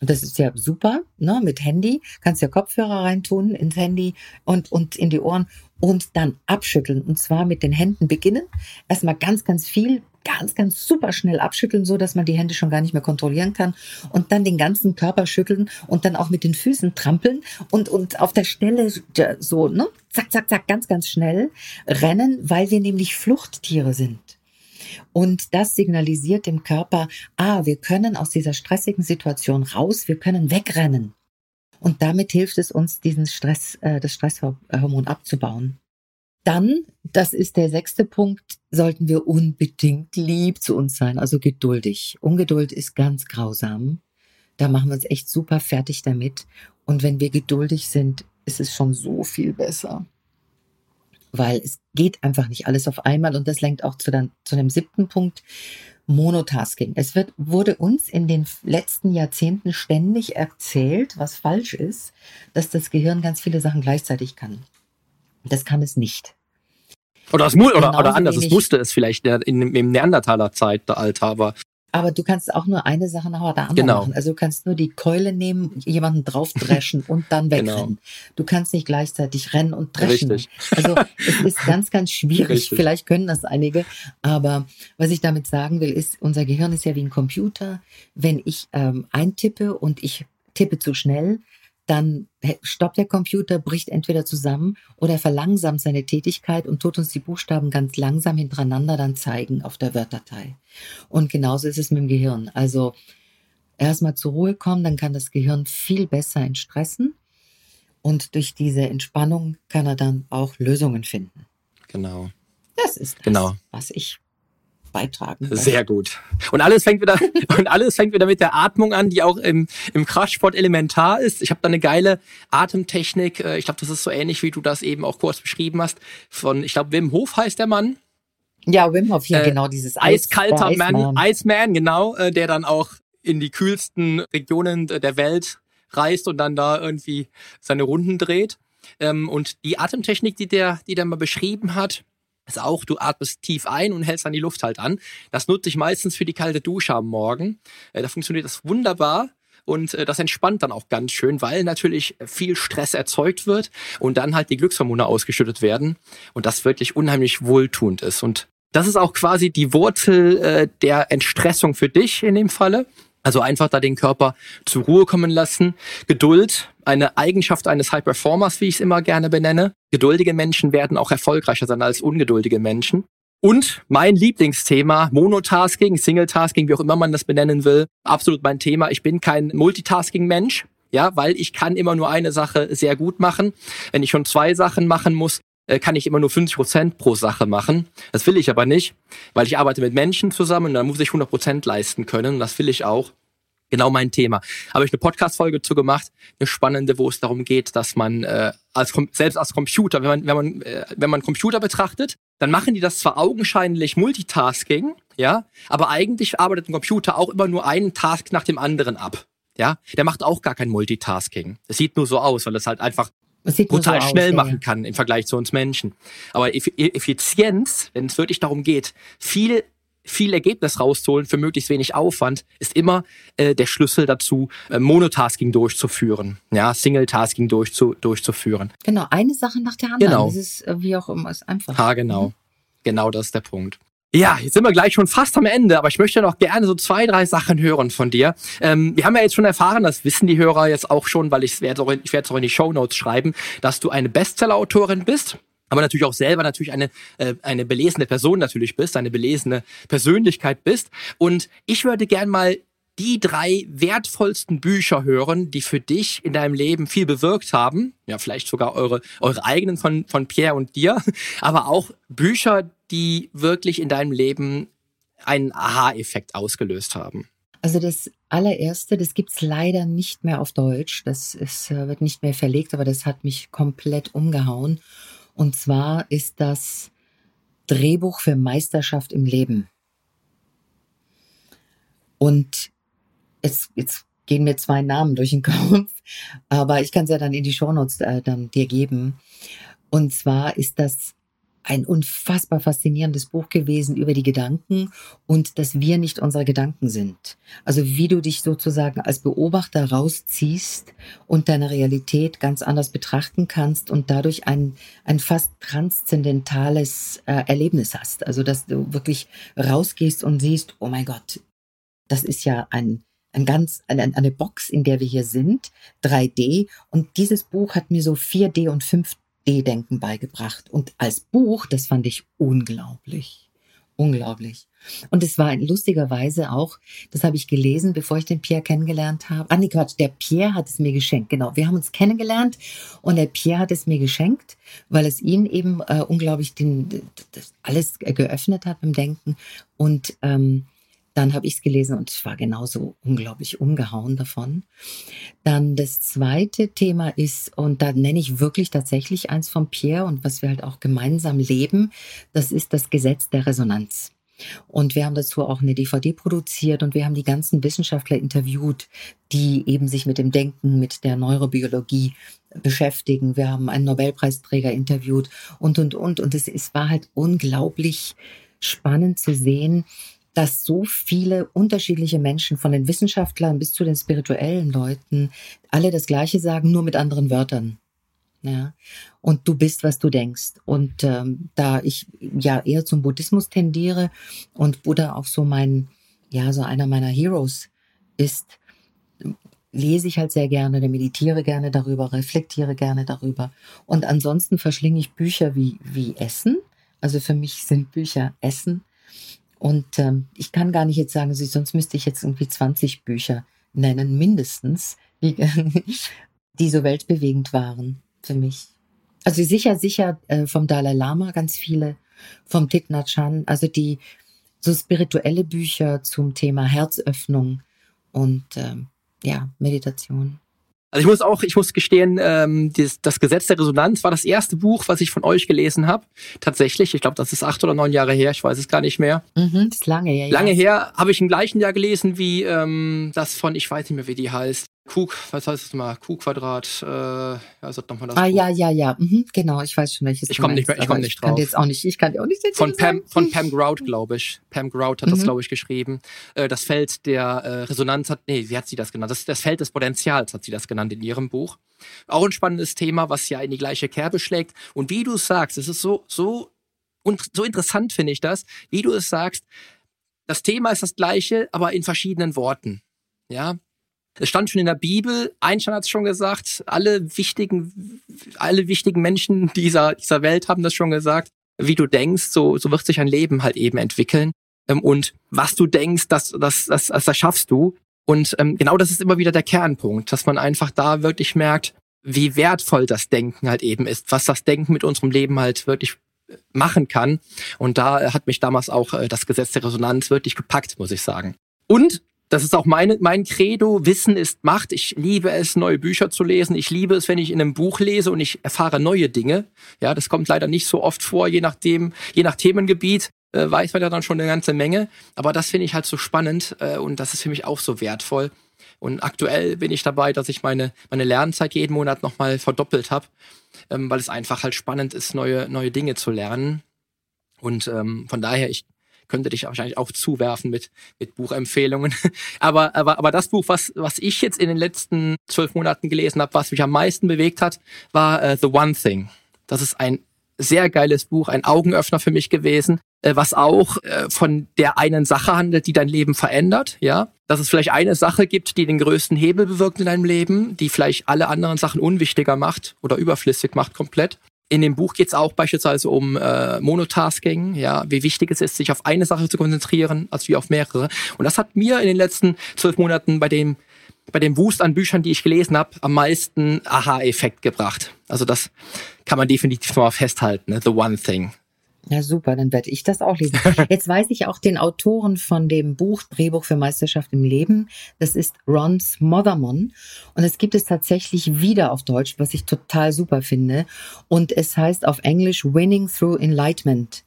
das ist ja super, ne, mit Handy. Kannst ja Kopfhörer reintun ins Handy und, und in die Ohren und dann abschütteln. Und zwar mit den Händen beginnen. Erstmal ganz, ganz viel, ganz, ganz super schnell abschütteln, so dass man die Hände schon gar nicht mehr kontrollieren kann. Und dann den ganzen Körper schütteln und dann auch mit den Füßen trampeln und, und auf der Stelle so, ne, zack, zack, zack, ganz, ganz schnell rennen, weil wir nämlich Fluchttiere sind. Und das signalisiert dem Körper, ah, wir können aus dieser stressigen Situation raus, wir können wegrennen. Und damit hilft es uns, diesen Stress, äh, das Stresshormon abzubauen. Dann, das ist der sechste Punkt, sollten wir unbedingt lieb zu uns sein, also geduldig. Ungeduld ist ganz grausam. Da machen wir uns echt super fertig damit. Und wenn wir geduldig sind, ist es schon so viel besser. Weil es geht einfach nicht alles auf einmal und das lenkt auch zu, dann, zu dem siebten Punkt. Monotasking. Es wird, wurde uns in den letzten Jahrzehnten ständig erzählt, was falsch ist, dass das Gehirn ganz viele Sachen gleichzeitig kann. Das kann es nicht. Oder, es oder, oder anders, es musste es vielleicht in, im Neandertaler Zeitalter, aber aber du kannst auch nur eine Sache nach der anderen genau. machen. Also du kannst nur die Keule nehmen, jemanden draufdreschen und dann genau. wegrennen. Genau. Du kannst nicht gleichzeitig rennen und dreschen. Richtig. Also es ist ganz, ganz schwierig. Richtig. Vielleicht können das einige. Aber was ich damit sagen will, ist, unser Gehirn ist ja wie ein Computer. Wenn ich ähm, eintippe und ich tippe zu schnell, dann stoppt der Computer, bricht entweder zusammen oder verlangsamt seine Tätigkeit und tut uns die Buchstaben ganz langsam hintereinander dann zeigen auf der Word-Datei. Und genauso ist es mit dem Gehirn. Also erstmal zur Ruhe kommen, dann kann das Gehirn viel besser entstressen und durch diese Entspannung kann er dann auch Lösungen finden. Genau. Das ist das, genau. was ich beitragen. Können. Sehr gut. Und alles fängt wieder und alles fängt wieder mit der Atmung an, die auch im, im Kraftsport elementar ist. Ich habe da eine geile Atemtechnik. Äh, ich glaube, das ist so ähnlich, wie du das eben auch kurz beschrieben hast. Von, ich glaube, Wim Hof heißt der Mann. Ja, Wim Hof, ja, äh, genau, dieses Eiskalter Eis, Mann, Iceman, genau, äh, der dann auch in die kühlsten Regionen der Welt reist und dann da irgendwie seine Runden dreht. Ähm, und die Atemtechnik, die der, die der mal beschrieben hat, ist auch, du atmest tief ein und hältst dann die Luft halt an. Das nutze ich meistens für die kalte Dusche am Morgen. Äh, da funktioniert das wunderbar. Und äh, das entspannt dann auch ganz schön, weil natürlich viel Stress erzeugt wird und dann halt die Glückshormone ausgeschüttet werden und das wirklich unheimlich wohltuend ist. Und das ist auch quasi die Wurzel äh, der Entstressung für dich in dem Falle. Also einfach da den Körper zur Ruhe kommen lassen. Geduld, eine Eigenschaft eines High Performers, wie ich es immer gerne benenne. Geduldige Menschen werden auch erfolgreicher sein als ungeduldige Menschen. Und mein Lieblingsthema, Monotasking, Singletasking, wie auch immer man das benennen will, absolut mein Thema. Ich bin kein Multitasking-Mensch, ja, weil ich kann immer nur eine Sache sehr gut machen. Wenn ich schon zwei Sachen machen muss, kann ich immer nur 50 Prozent pro Sache machen. Das will ich aber nicht, weil ich arbeite mit Menschen zusammen und da muss ich 100 Prozent leisten können. Das will ich auch. Genau mein Thema. Habe ich eine Podcast-Folge zu gemacht, eine spannende, wo es darum geht, dass man äh, als selbst als Computer, wenn man wenn man äh, wenn man Computer betrachtet, dann machen die das zwar augenscheinlich Multitasking, ja, aber eigentlich arbeitet ein Computer auch immer nur einen Task nach dem anderen ab. Ja, der macht auch gar kein Multitasking. Es sieht nur so aus, weil es halt einfach brutal so schnell aus, machen ja. kann im Vergleich zu uns Menschen. Aber Effizienz, wenn es wirklich darum geht, viel viel Ergebnis rauszuholen für möglichst wenig Aufwand, ist immer äh, der Schlüssel dazu, äh, Monotasking durchzuführen, ja, Single-Tasking durchzu, durchzuführen. Genau, eine Sache nach der anderen. Genau. Das ist äh, wie auch immer, ist einfach. Ha, genau. Mhm. Genau das ist der Punkt. Ja, jetzt sind wir gleich schon fast am Ende, aber ich möchte noch gerne so zwei, drei Sachen hören von dir. Ähm, wir haben ja jetzt schon erfahren, das wissen die Hörer jetzt auch schon, weil ich werde es auch in die Show Notes schreiben, dass du eine Bestseller-Autorin bist aber natürlich auch selber natürlich eine äh, eine belesene Person natürlich bist, eine belesene Persönlichkeit bist und ich würde gern mal die drei wertvollsten Bücher hören, die für dich in deinem Leben viel bewirkt haben. Ja, vielleicht sogar eure, eure eigenen von, von Pierre und dir, aber auch Bücher, die wirklich in deinem Leben einen Aha-Effekt ausgelöst haben? Also das allererste, das gibt's leider nicht mehr auf Deutsch. Das ist, äh, wird nicht mehr verlegt, aber das hat mich komplett umgehauen. Und zwar ist das Drehbuch für Meisterschaft im Leben. Und jetzt, jetzt gehen mir zwei Namen durch den Kopf, aber ich kann es ja dann in die Shownotes äh, dann dir geben. Und zwar ist das ein unfassbar faszinierendes Buch gewesen über die Gedanken und dass wir nicht unsere Gedanken sind. Also wie du dich sozusagen als Beobachter rausziehst und deine Realität ganz anders betrachten kannst und dadurch ein, ein fast transzendentales äh, Erlebnis hast. Also dass du wirklich rausgehst und siehst, oh mein Gott, das ist ja ein, ein ganz, eine, eine Box, in der wir hier sind, 3D. Und dieses Buch hat mir so 4D und 5D E-Denken beigebracht. Und als Buch, das fand ich unglaublich. unglaublich. Und es war lustigerweise auch, das habe ich gelesen, bevor ich den Pierre kennengelernt habe. Ah, nee, Quatsch, der Pierre hat es mir geschenkt, genau. Wir haben uns kennengelernt und der Pierre hat es mir geschenkt, weil es ihn eben äh, unglaublich den, das alles geöffnet hat beim Denken. Und ähm, dann habe ich es gelesen und war genauso unglaublich umgehauen davon. Dann das zweite Thema ist, und da nenne ich wirklich tatsächlich eins von Pierre und was wir halt auch gemeinsam leben, das ist das Gesetz der Resonanz. Und wir haben dazu auch eine DVD produziert und wir haben die ganzen Wissenschaftler interviewt, die eben sich mit dem Denken, mit der Neurobiologie beschäftigen. Wir haben einen Nobelpreisträger interviewt und, und, und. Und es, es war halt unglaublich spannend zu sehen, dass so viele unterschiedliche Menschen, von den Wissenschaftlern bis zu den spirituellen Leuten, alle das Gleiche sagen, nur mit anderen Wörtern. Ja, und du bist, was du denkst. Und ähm, da ich ja eher zum Buddhismus tendiere und Buddha auch so mein, ja, so einer meiner Heroes ist, lese ich halt sehr gerne, meditiere gerne darüber, reflektiere gerne darüber. Und ansonsten verschlinge ich Bücher wie, wie Essen. Also für mich sind Bücher Essen. Und ähm, ich kann gar nicht jetzt sagen, sonst müsste ich jetzt irgendwie 20 Bücher nennen, mindestens, die, die so weltbewegend waren für mich. Also sicher, sicher äh, vom Dalai Lama ganz viele, vom Thich Nhat Hanh, also die so spirituelle Bücher zum Thema Herzöffnung und ähm, ja, Meditation. Also ich muss auch, ich muss gestehen, ähm, das, das Gesetz der Resonanz war das erste Buch, was ich von euch gelesen habe. Tatsächlich, ich glaube, das ist acht oder neun Jahre her, ich weiß es gar nicht mehr. Mhm, das ist lange her. Lange her habe ich im gleichen Jahr gelesen wie ähm, das von, ich weiß nicht mehr, wie die heißt. Q, was heißt das mal? Q-Quadrat, äh, also nochmal das. Ah, Buch. ja, ja, ja, mhm, genau, ich weiß schon, welches Ich komme nicht ich komme nicht drauf. Ich kann jetzt auch nicht, ich kann dir auch nicht Von Pam, von Pam Grout, glaube ich. Pam Grout hat mhm. das, glaube ich, geschrieben. Äh, das Feld der äh, Resonanz hat, nee, wie hat sie das genannt? Das, das Feld des Potenzials hat sie das genannt in ihrem Buch. Auch ein spannendes Thema, was ja in die gleiche Kerbe schlägt. Und wie du sagst, es ist so, so, und so interessant finde ich das, wie du es sagst, das Thema ist das gleiche, aber in verschiedenen Worten. Ja, es stand schon in der Bibel, Einstein hat es schon gesagt, alle wichtigen, alle wichtigen Menschen dieser, dieser Welt haben das schon gesagt. Wie du denkst, so, so wird sich ein Leben halt eben entwickeln. Ähm, und was du denkst, das, das, das, das, das schaffst du. Und ähm, genau das ist immer wieder der Kernpunkt, dass man einfach da wirklich merkt, wie wertvoll das Denken halt eben ist, was das Denken mit unserem Leben halt wirklich äh, machen kann. Und da hat mich damals auch äh, das Gesetz der Resonanz wirklich gepackt, muss ich sagen. Und das ist auch meine, mein Credo. Wissen ist Macht. Ich liebe es, neue Bücher zu lesen. Ich liebe es, wenn ich in einem Buch lese und ich erfahre neue Dinge. Ja, das kommt leider nicht so oft vor, je nachdem, je nach Themengebiet äh, weiß man ja dann schon eine ganze Menge. Aber das finde ich halt so spannend äh, und das ist für mich auch so wertvoll. Und aktuell bin ich dabei, dass ich meine, meine Lernzeit jeden Monat nochmal verdoppelt habe, ähm, weil es einfach halt spannend ist, neue, neue Dinge zu lernen. Und ähm, von daher, ich könnte dich wahrscheinlich auch zuwerfen mit, mit Buchempfehlungen. aber, aber, aber das Buch, was, was ich jetzt in den letzten zwölf Monaten gelesen habe, was mich am meisten bewegt hat, war uh, The One Thing. Das ist ein sehr geiles Buch, ein Augenöffner für mich gewesen, äh, was auch äh, von der einen Sache handelt, die dein Leben verändert, ja. Dass es vielleicht eine Sache gibt, die den größten Hebel bewirkt in deinem Leben, die vielleicht alle anderen Sachen unwichtiger macht oder überflüssig macht komplett. In dem Buch geht es auch beispielsweise um äh, Monotasking, ja, wie wichtig es ist, sich auf eine Sache zu konzentrieren, als wie auf mehrere. Und das hat mir in den letzten zwölf Monaten bei dem bei dem Wust an Büchern, die ich gelesen habe, am meisten Aha-Effekt gebracht. Also das kann man definitiv mal festhalten, ne? The One Thing. Ja, super, dann werde ich das auch lesen. Jetzt weiß ich auch den Autoren von dem Buch Drehbuch für Meisterschaft im Leben. Das ist Ron Smothermon. Und es gibt es tatsächlich wieder auf Deutsch, was ich total super finde. Und es heißt auf Englisch Winning Through Enlightenment.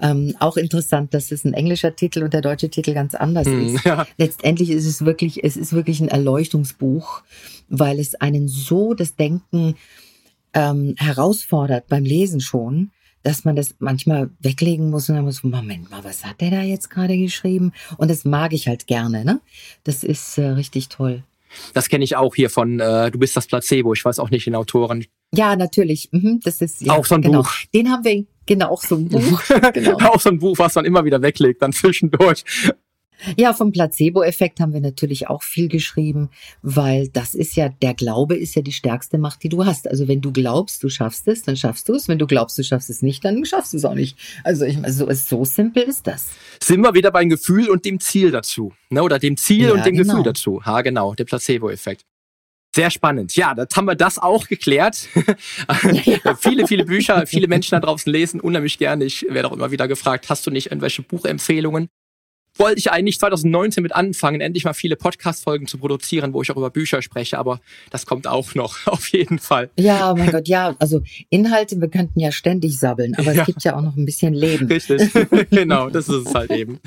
Ähm, auch interessant, dass es ein englischer Titel und der deutsche Titel ganz anders hm, ist. Ja. Letztendlich ist es wirklich, es ist wirklich ein Erleuchtungsbuch, weil es einen so das Denken ähm, herausfordert beim Lesen schon dass man das manchmal weglegen muss und dann muss, Moment mal, was hat der da jetzt gerade geschrieben? Und das mag ich halt gerne, ne? Das ist äh, richtig toll. Das kenne ich auch hier von äh, Du bist das Placebo. Ich weiß auch nicht den Autoren. Ja, natürlich. Mhm, das ist ja, auch so ein genau. Buch. Den haben wir, genau, auch so ein Buch. genau. auch so ein Buch, was man immer wieder weglegt, dann zwischendurch. Ja, vom Placebo-Effekt haben wir natürlich auch viel geschrieben, weil das ist ja, der Glaube ist ja die stärkste Macht, die du hast. Also wenn du glaubst, du schaffst es, dann schaffst du es. Wenn du glaubst, du schaffst es nicht, dann schaffst du es auch nicht. Also ich, so, so simpel ist das. Sind wir wieder beim Gefühl und dem Ziel dazu. Ne? Oder dem Ziel ja, und dem genau. Gefühl dazu. Ha, genau, der Placebo-Effekt. Sehr spannend. Ja, jetzt haben wir das auch geklärt. Ja. viele, viele Bücher, viele Menschen da draußen lesen unheimlich gerne. Ich werde auch immer wieder gefragt, hast du nicht irgendwelche Buchempfehlungen? Wollte ich eigentlich 2019 mit anfangen, endlich mal viele Podcast-Folgen zu produzieren, wo ich auch über Bücher spreche, aber das kommt auch noch, auf jeden Fall. Ja, mein Gott, ja, also Inhalte, wir könnten ja ständig sabbeln, aber ja. es gibt ja auch noch ein bisschen Leben. Richtig, genau, das ist es halt eben.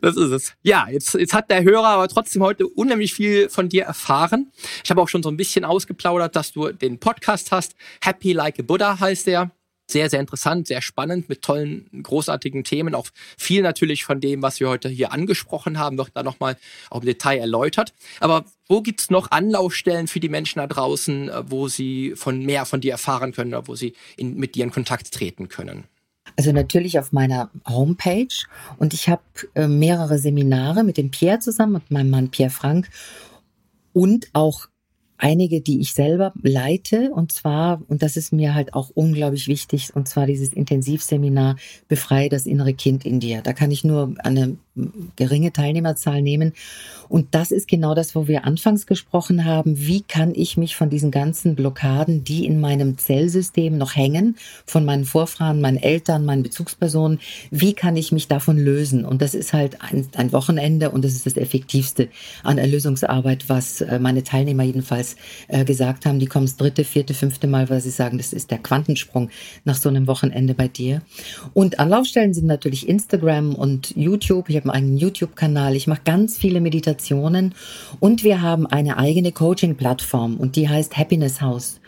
Das ist es. Ja, jetzt, jetzt hat der Hörer aber trotzdem heute unheimlich viel von dir erfahren. Ich habe auch schon so ein bisschen ausgeplaudert, dass du den Podcast hast. Happy Like a Buddha heißt der sehr, sehr interessant, sehr spannend mit tollen, großartigen Themen. Auch viel natürlich von dem, was wir heute hier angesprochen haben, wird da nochmal auch im Detail erläutert. Aber wo gibt's noch Anlaufstellen für die Menschen da draußen, äh, wo sie von mehr von dir erfahren können oder wo sie in, mit dir in Kontakt treten können? Also natürlich auf meiner Homepage und ich habe äh, mehrere Seminare mit dem Pierre zusammen und meinem Mann Pierre Frank und auch einige, die ich selber leite. Und zwar, und das ist mir halt auch unglaublich wichtig, und zwar dieses Intensivseminar Befreie das innere Kind in dir. Da kann ich nur eine geringe Teilnehmerzahl nehmen. Und das ist genau das, wo wir anfangs gesprochen haben. Wie kann ich mich von diesen ganzen Blockaden, die in meinem Zellsystem noch hängen, von meinen Vorfahren, meinen Eltern, meinen Bezugspersonen, wie kann ich mich davon lösen? Und das ist halt ein, ein Wochenende und das ist das Effektivste an Erlösungsarbeit, was äh, meine Teilnehmer jedenfalls äh, gesagt haben. Die kommen das dritte, vierte, fünfte Mal, weil sie sagen, das ist der Quantensprung nach so einem Wochenende bei dir. Und Anlaufstellen sind natürlich Instagram und YouTube. Ich habe einen eigenen YouTube-Kanal. Ich mache ganz viele Meditationen und wir haben eine eigene Coaching-Plattform und die heißt Happiness House.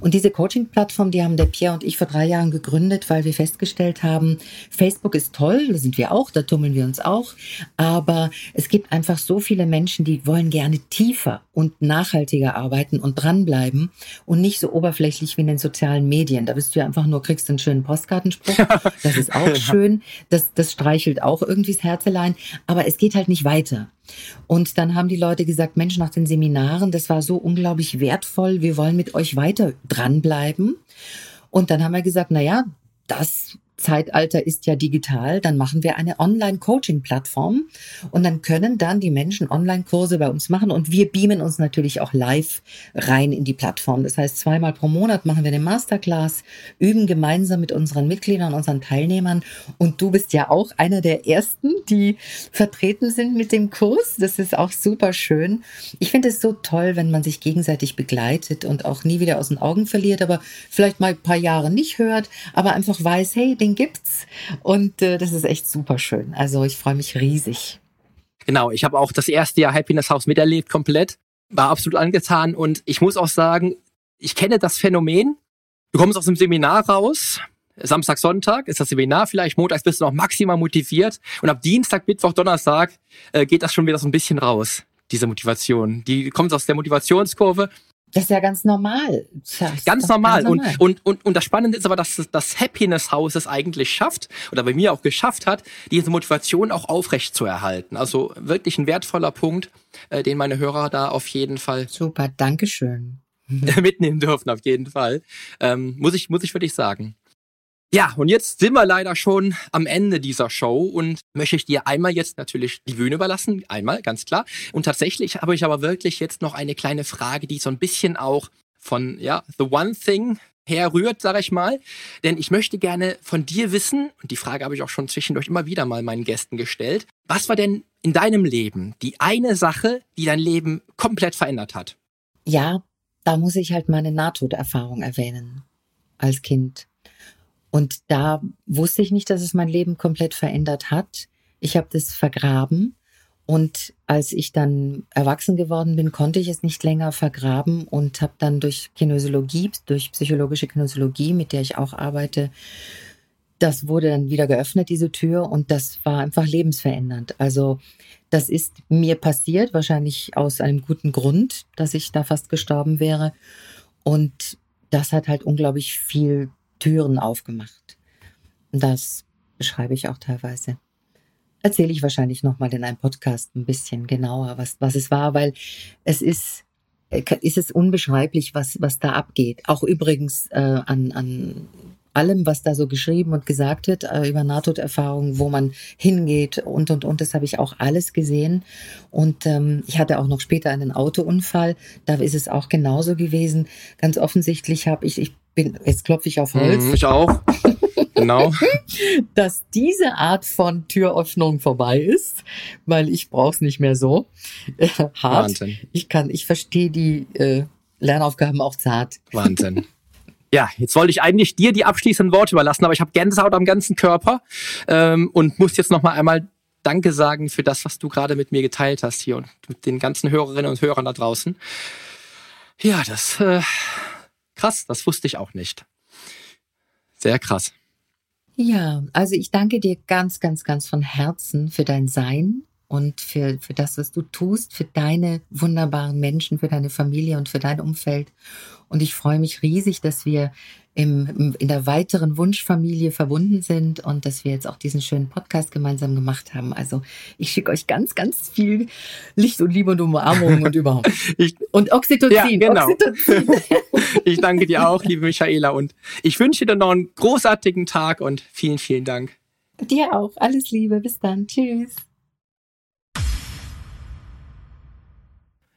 Und diese Coaching-Plattform, die haben der Pierre und ich vor drei Jahren gegründet, weil wir festgestellt haben, Facebook ist toll, da sind wir auch, da tummeln wir uns auch. Aber es gibt einfach so viele Menschen, die wollen gerne tiefer und nachhaltiger arbeiten und dranbleiben und nicht so oberflächlich wie in den sozialen Medien. Da bist du ja einfach nur, kriegst einen schönen Postkartenspruch. Das ist auch schön. Das, das streichelt auch irgendwie das Herzelein. Aber es geht halt nicht weiter. Und dann haben die Leute gesagt, Mensch, nach den Seminaren, das war so unglaublich wertvoll, wir wollen mit euch weiter dranbleiben. Und dann haben wir gesagt, na ja, das Zeitalter ist ja digital, dann machen wir eine Online-Coaching-Plattform und dann können dann die Menschen Online-Kurse bei uns machen und wir beamen uns natürlich auch live rein in die Plattform. Das heißt, zweimal pro Monat machen wir eine Masterclass, üben gemeinsam mit unseren Mitgliedern, unseren Teilnehmern und du bist ja auch einer der ersten, die vertreten sind mit dem Kurs. Das ist auch super schön. Ich finde es so toll, wenn man sich gegenseitig begleitet und auch nie wieder aus den Augen verliert, aber vielleicht mal ein paar Jahre nicht hört, aber einfach weiß, hey, den gibt's. Und äh, das ist echt super schön. Also ich freue mich riesig. Genau, ich habe auch das erste Jahr Happiness House miterlebt komplett. War absolut angetan und ich muss auch sagen, ich kenne das Phänomen. Du kommst aus dem Seminar raus, Samstag, Sonntag ist das Seminar vielleicht, montags bist du noch maximal motiviert und ab Dienstag, Mittwoch, Donnerstag äh, geht das schon wieder so ein bisschen raus, diese Motivation. Die kommt aus der Motivationskurve das ist ja ganz normal. Ganz normal. ganz normal. Und, und, und, und das Spannende ist aber, dass das Happiness House es eigentlich schafft, oder bei mir auch geschafft hat, diese Motivation auch aufrecht zu erhalten. Also wirklich ein wertvoller Punkt, äh, den meine Hörer da auf jeden Fall. Super, Dankeschön. mitnehmen dürfen, auf jeden Fall. Ähm, muss ich, muss ich wirklich sagen. Ja, und jetzt sind wir leider schon am Ende dieser Show und möchte ich dir einmal jetzt natürlich die Bühne überlassen, einmal, ganz klar. Und tatsächlich habe ich aber wirklich jetzt noch eine kleine Frage, die so ein bisschen auch von, ja, The One Thing herrührt, sage ich mal. Denn ich möchte gerne von dir wissen, und die Frage habe ich auch schon zwischendurch immer wieder mal meinen Gästen gestellt, was war denn in deinem Leben die eine Sache, die dein Leben komplett verändert hat? Ja, da muss ich halt meine Nahtoderfahrung erwähnen als Kind. Und da wusste ich nicht, dass es mein Leben komplett verändert hat. Ich habe das vergraben. Und als ich dann erwachsen geworden bin, konnte ich es nicht länger vergraben und habe dann durch Kinesiologie, durch psychologische Kinesiologie, mit der ich auch arbeite, das wurde dann wieder geöffnet, diese Tür, und das war einfach lebensverändernd. Also das ist mir passiert, wahrscheinlich aus einem guten Grund, dass ich da fast gestorben wäre. Und das hat halt unglaublich viel Türen aufgemacht. Das beschreibe ich auch teilweise. erzähle ich wahrscheinlich nochmal in einem Podcast ein bisschen genauer, was, was es war, weil es ist, äh, ist es unbeschreiblich, was, was da abgeht. Auch übrigens äh, an, an allem, was da so geschrieben und gesagt wird äh, über Nahtoderfahrungen, wo man hingeht und und und. Das habe ich auch alles gesehen. Und ähm, ich hatte auch noch später einen Autounfall. Da ist es auch genauso gewesen. Ganz offensichtlich habe ich, ich bin, jetzt klopfe ich auf Holz. Mhm, ich auch. genau. Dass diese Art von Türöffnung vorbei ist, weil ich brauche es nicht mehr so äh, hart. Wahnsinn. Ich kann, ich verstehe die äh, Lernaufgaben auch zart. Wahnsinn. Ja, jetzt wollte ich eigentlich dir die abschließenden Worte überlassen, aber ich habe Gänsehaut am ganzen Körper ähm, und muss jetzt noch mal einmal Danke sagen für das, was du gerade mit mir geteilt hast hier und mit den ganzen Hörerinnen und Hörern da draußen. Ja, das äh, krass, das wusste ich auch nicht. Sehr krass. Ja, also ich danke dir ganz, ganz, ganz von Herzen für dein Sein und für, für das, was du tust, für deine wunderbaren Menschen, für deine Familie und für dein Umfeld. Und ich freue mich riesig, dass wir im, in der weiteren Wunschfamilie verbunden sind und dass wir jetzt auch diesen schönen Podcast gemeinsam gemacht haben. Also ich schicke euch ganz, ganz viel Licht und Liebe und Umarmung und überhaupt. ich, und Oxytocin. Ja, genau. Oxytocin. ich danke dir auch, liebe Michaela. Und ich wünsche dir noch einen großartigen Tag und vielen, vielen Dank. Dir auch. Alles Liebe. Bis dann. Tschüss.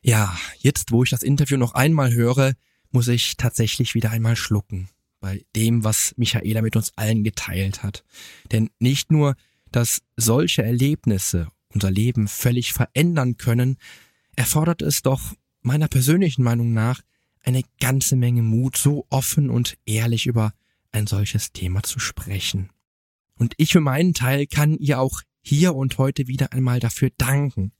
Ja, jetzt, wo ich das Interview noch einmal höre, muss ich tatsächlich wieder einmal schlucken bei dem, was Michaela mit uns allen geteilt hat. Denn nicht nur, dass solche Erlebnisse unser Leben völlig verändern können, erfordert es doch meiner persönlichen Meinung nach eine ganze Menge Mut, so offen und ehrlich über ein solches Thema zu sprechen. Und ich für meinen Teil kann ihr auch hier und heute wieder einmal dafür danken,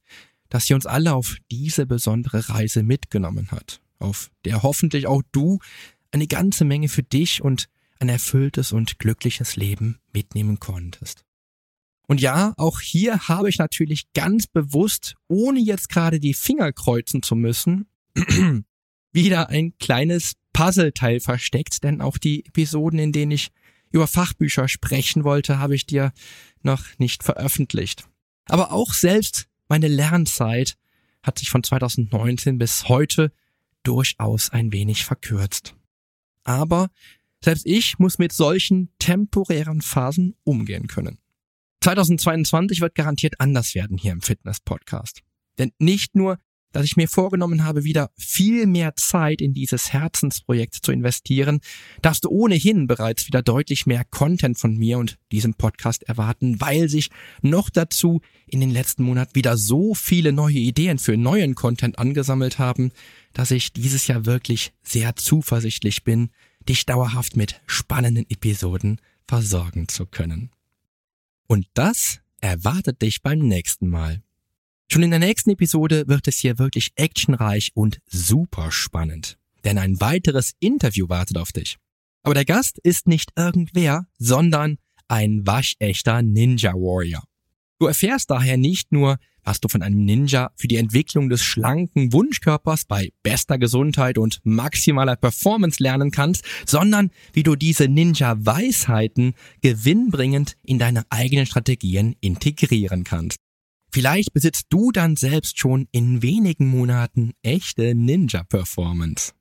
dass sie uns alle auf diese besondere Reise mitgenommen hat, auf der hoffentlich auch du eine ganze Menge für dich und ein erfülltes und glückliches Leben mitnehmen konntest. Und ja, auch hier habe ich natürlich ganz bewusst, ohne jetzt gerade die Finger kreuzen zu müssen, wieder ein kleines Puzzleteil versteckt, denn auch die Episoden, in denen ich über Fachbücher sprechen wollte, habe ich dir noch nicht veröffentlicht. Aber auch selbst meine Lernzeit hat sich von 2019 bis heute durchaus ein wenig verkürzt. Aber selbst ich muss mit solchen temporären Phasen umgehen können. 2022 wird garantiert anders werden hier im Fitness Podcast. Denn nicht nur dass ich mir vorgenommen habe, wieder viel mehr Zeit in dieses Herzensprojekt zu investieren, darfst du ohnehin bereits wieder deutlich mehr Content von mir und diesem Podcast erwarten, weil sich noch dazu in den letzten Monaten wieder so viele neue Ideen für neuen Content angesammelt haben, dass ich dieses Jahr wirklich sehr zuversichtlich bin, dich dauerhaft mit spannenden Episoden versorgen zu können. Und das erwartet dich beim nächsten Mal. Schon in der nächsten Episode wird es hier wirklich actionreich und super spannend. Denn ein weiteres Interview wartet auf dich. Aber der Gast ist nicht irgendwer, sondern ein waschechter Ninja Warrior. Du erfährst daher nicht nur, was du von einem Ninja für die Entwicklung des schlanken Wunschkörpers bei bester Gesundheit und maximaler Performance lernen kannst, sondern wie du diese Ninja-Weisheiten gewinnbringend in deine eigenen Strategien integrieren kannst. Vielleicht besitzt du dann selbst schon in wenigen Monaten echte Ninja-Performance.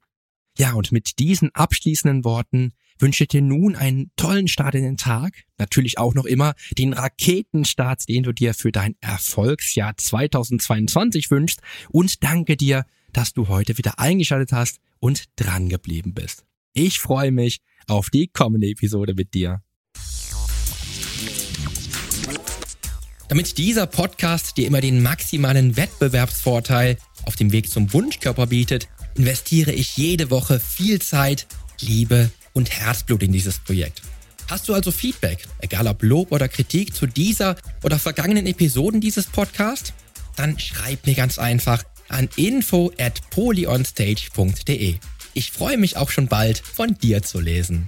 Ja, und mit diesen abschließenden Worten wünsche ich dir nun einen tollen Start in den Tag, natürlich auch noch immer den Raketenstart, den du dir für dein Erfolgsjahr 2022 wünschst und danke dir, dass du heute wieder eingeschaltet hast und dran geblieben bist. Ich freue mich auf die kommende Episode mit dir. Damit dieser Podcast dir immer den maximalen Wettbewerbsvorteil auf dem Weg zum Wunschkörper bietet, investiere ich jede Woche viel Zeit, Liebe und Herzblut in dieses Projekt. Hast du also Feedback, egal ob Lob oder Kritik zu dieser oder vergangenen Episoden dieses Podcasts? Dann schreib mir ganz einfach an info at polyonstage.de. Ich freue mich auch schon bald von dir zu lesen.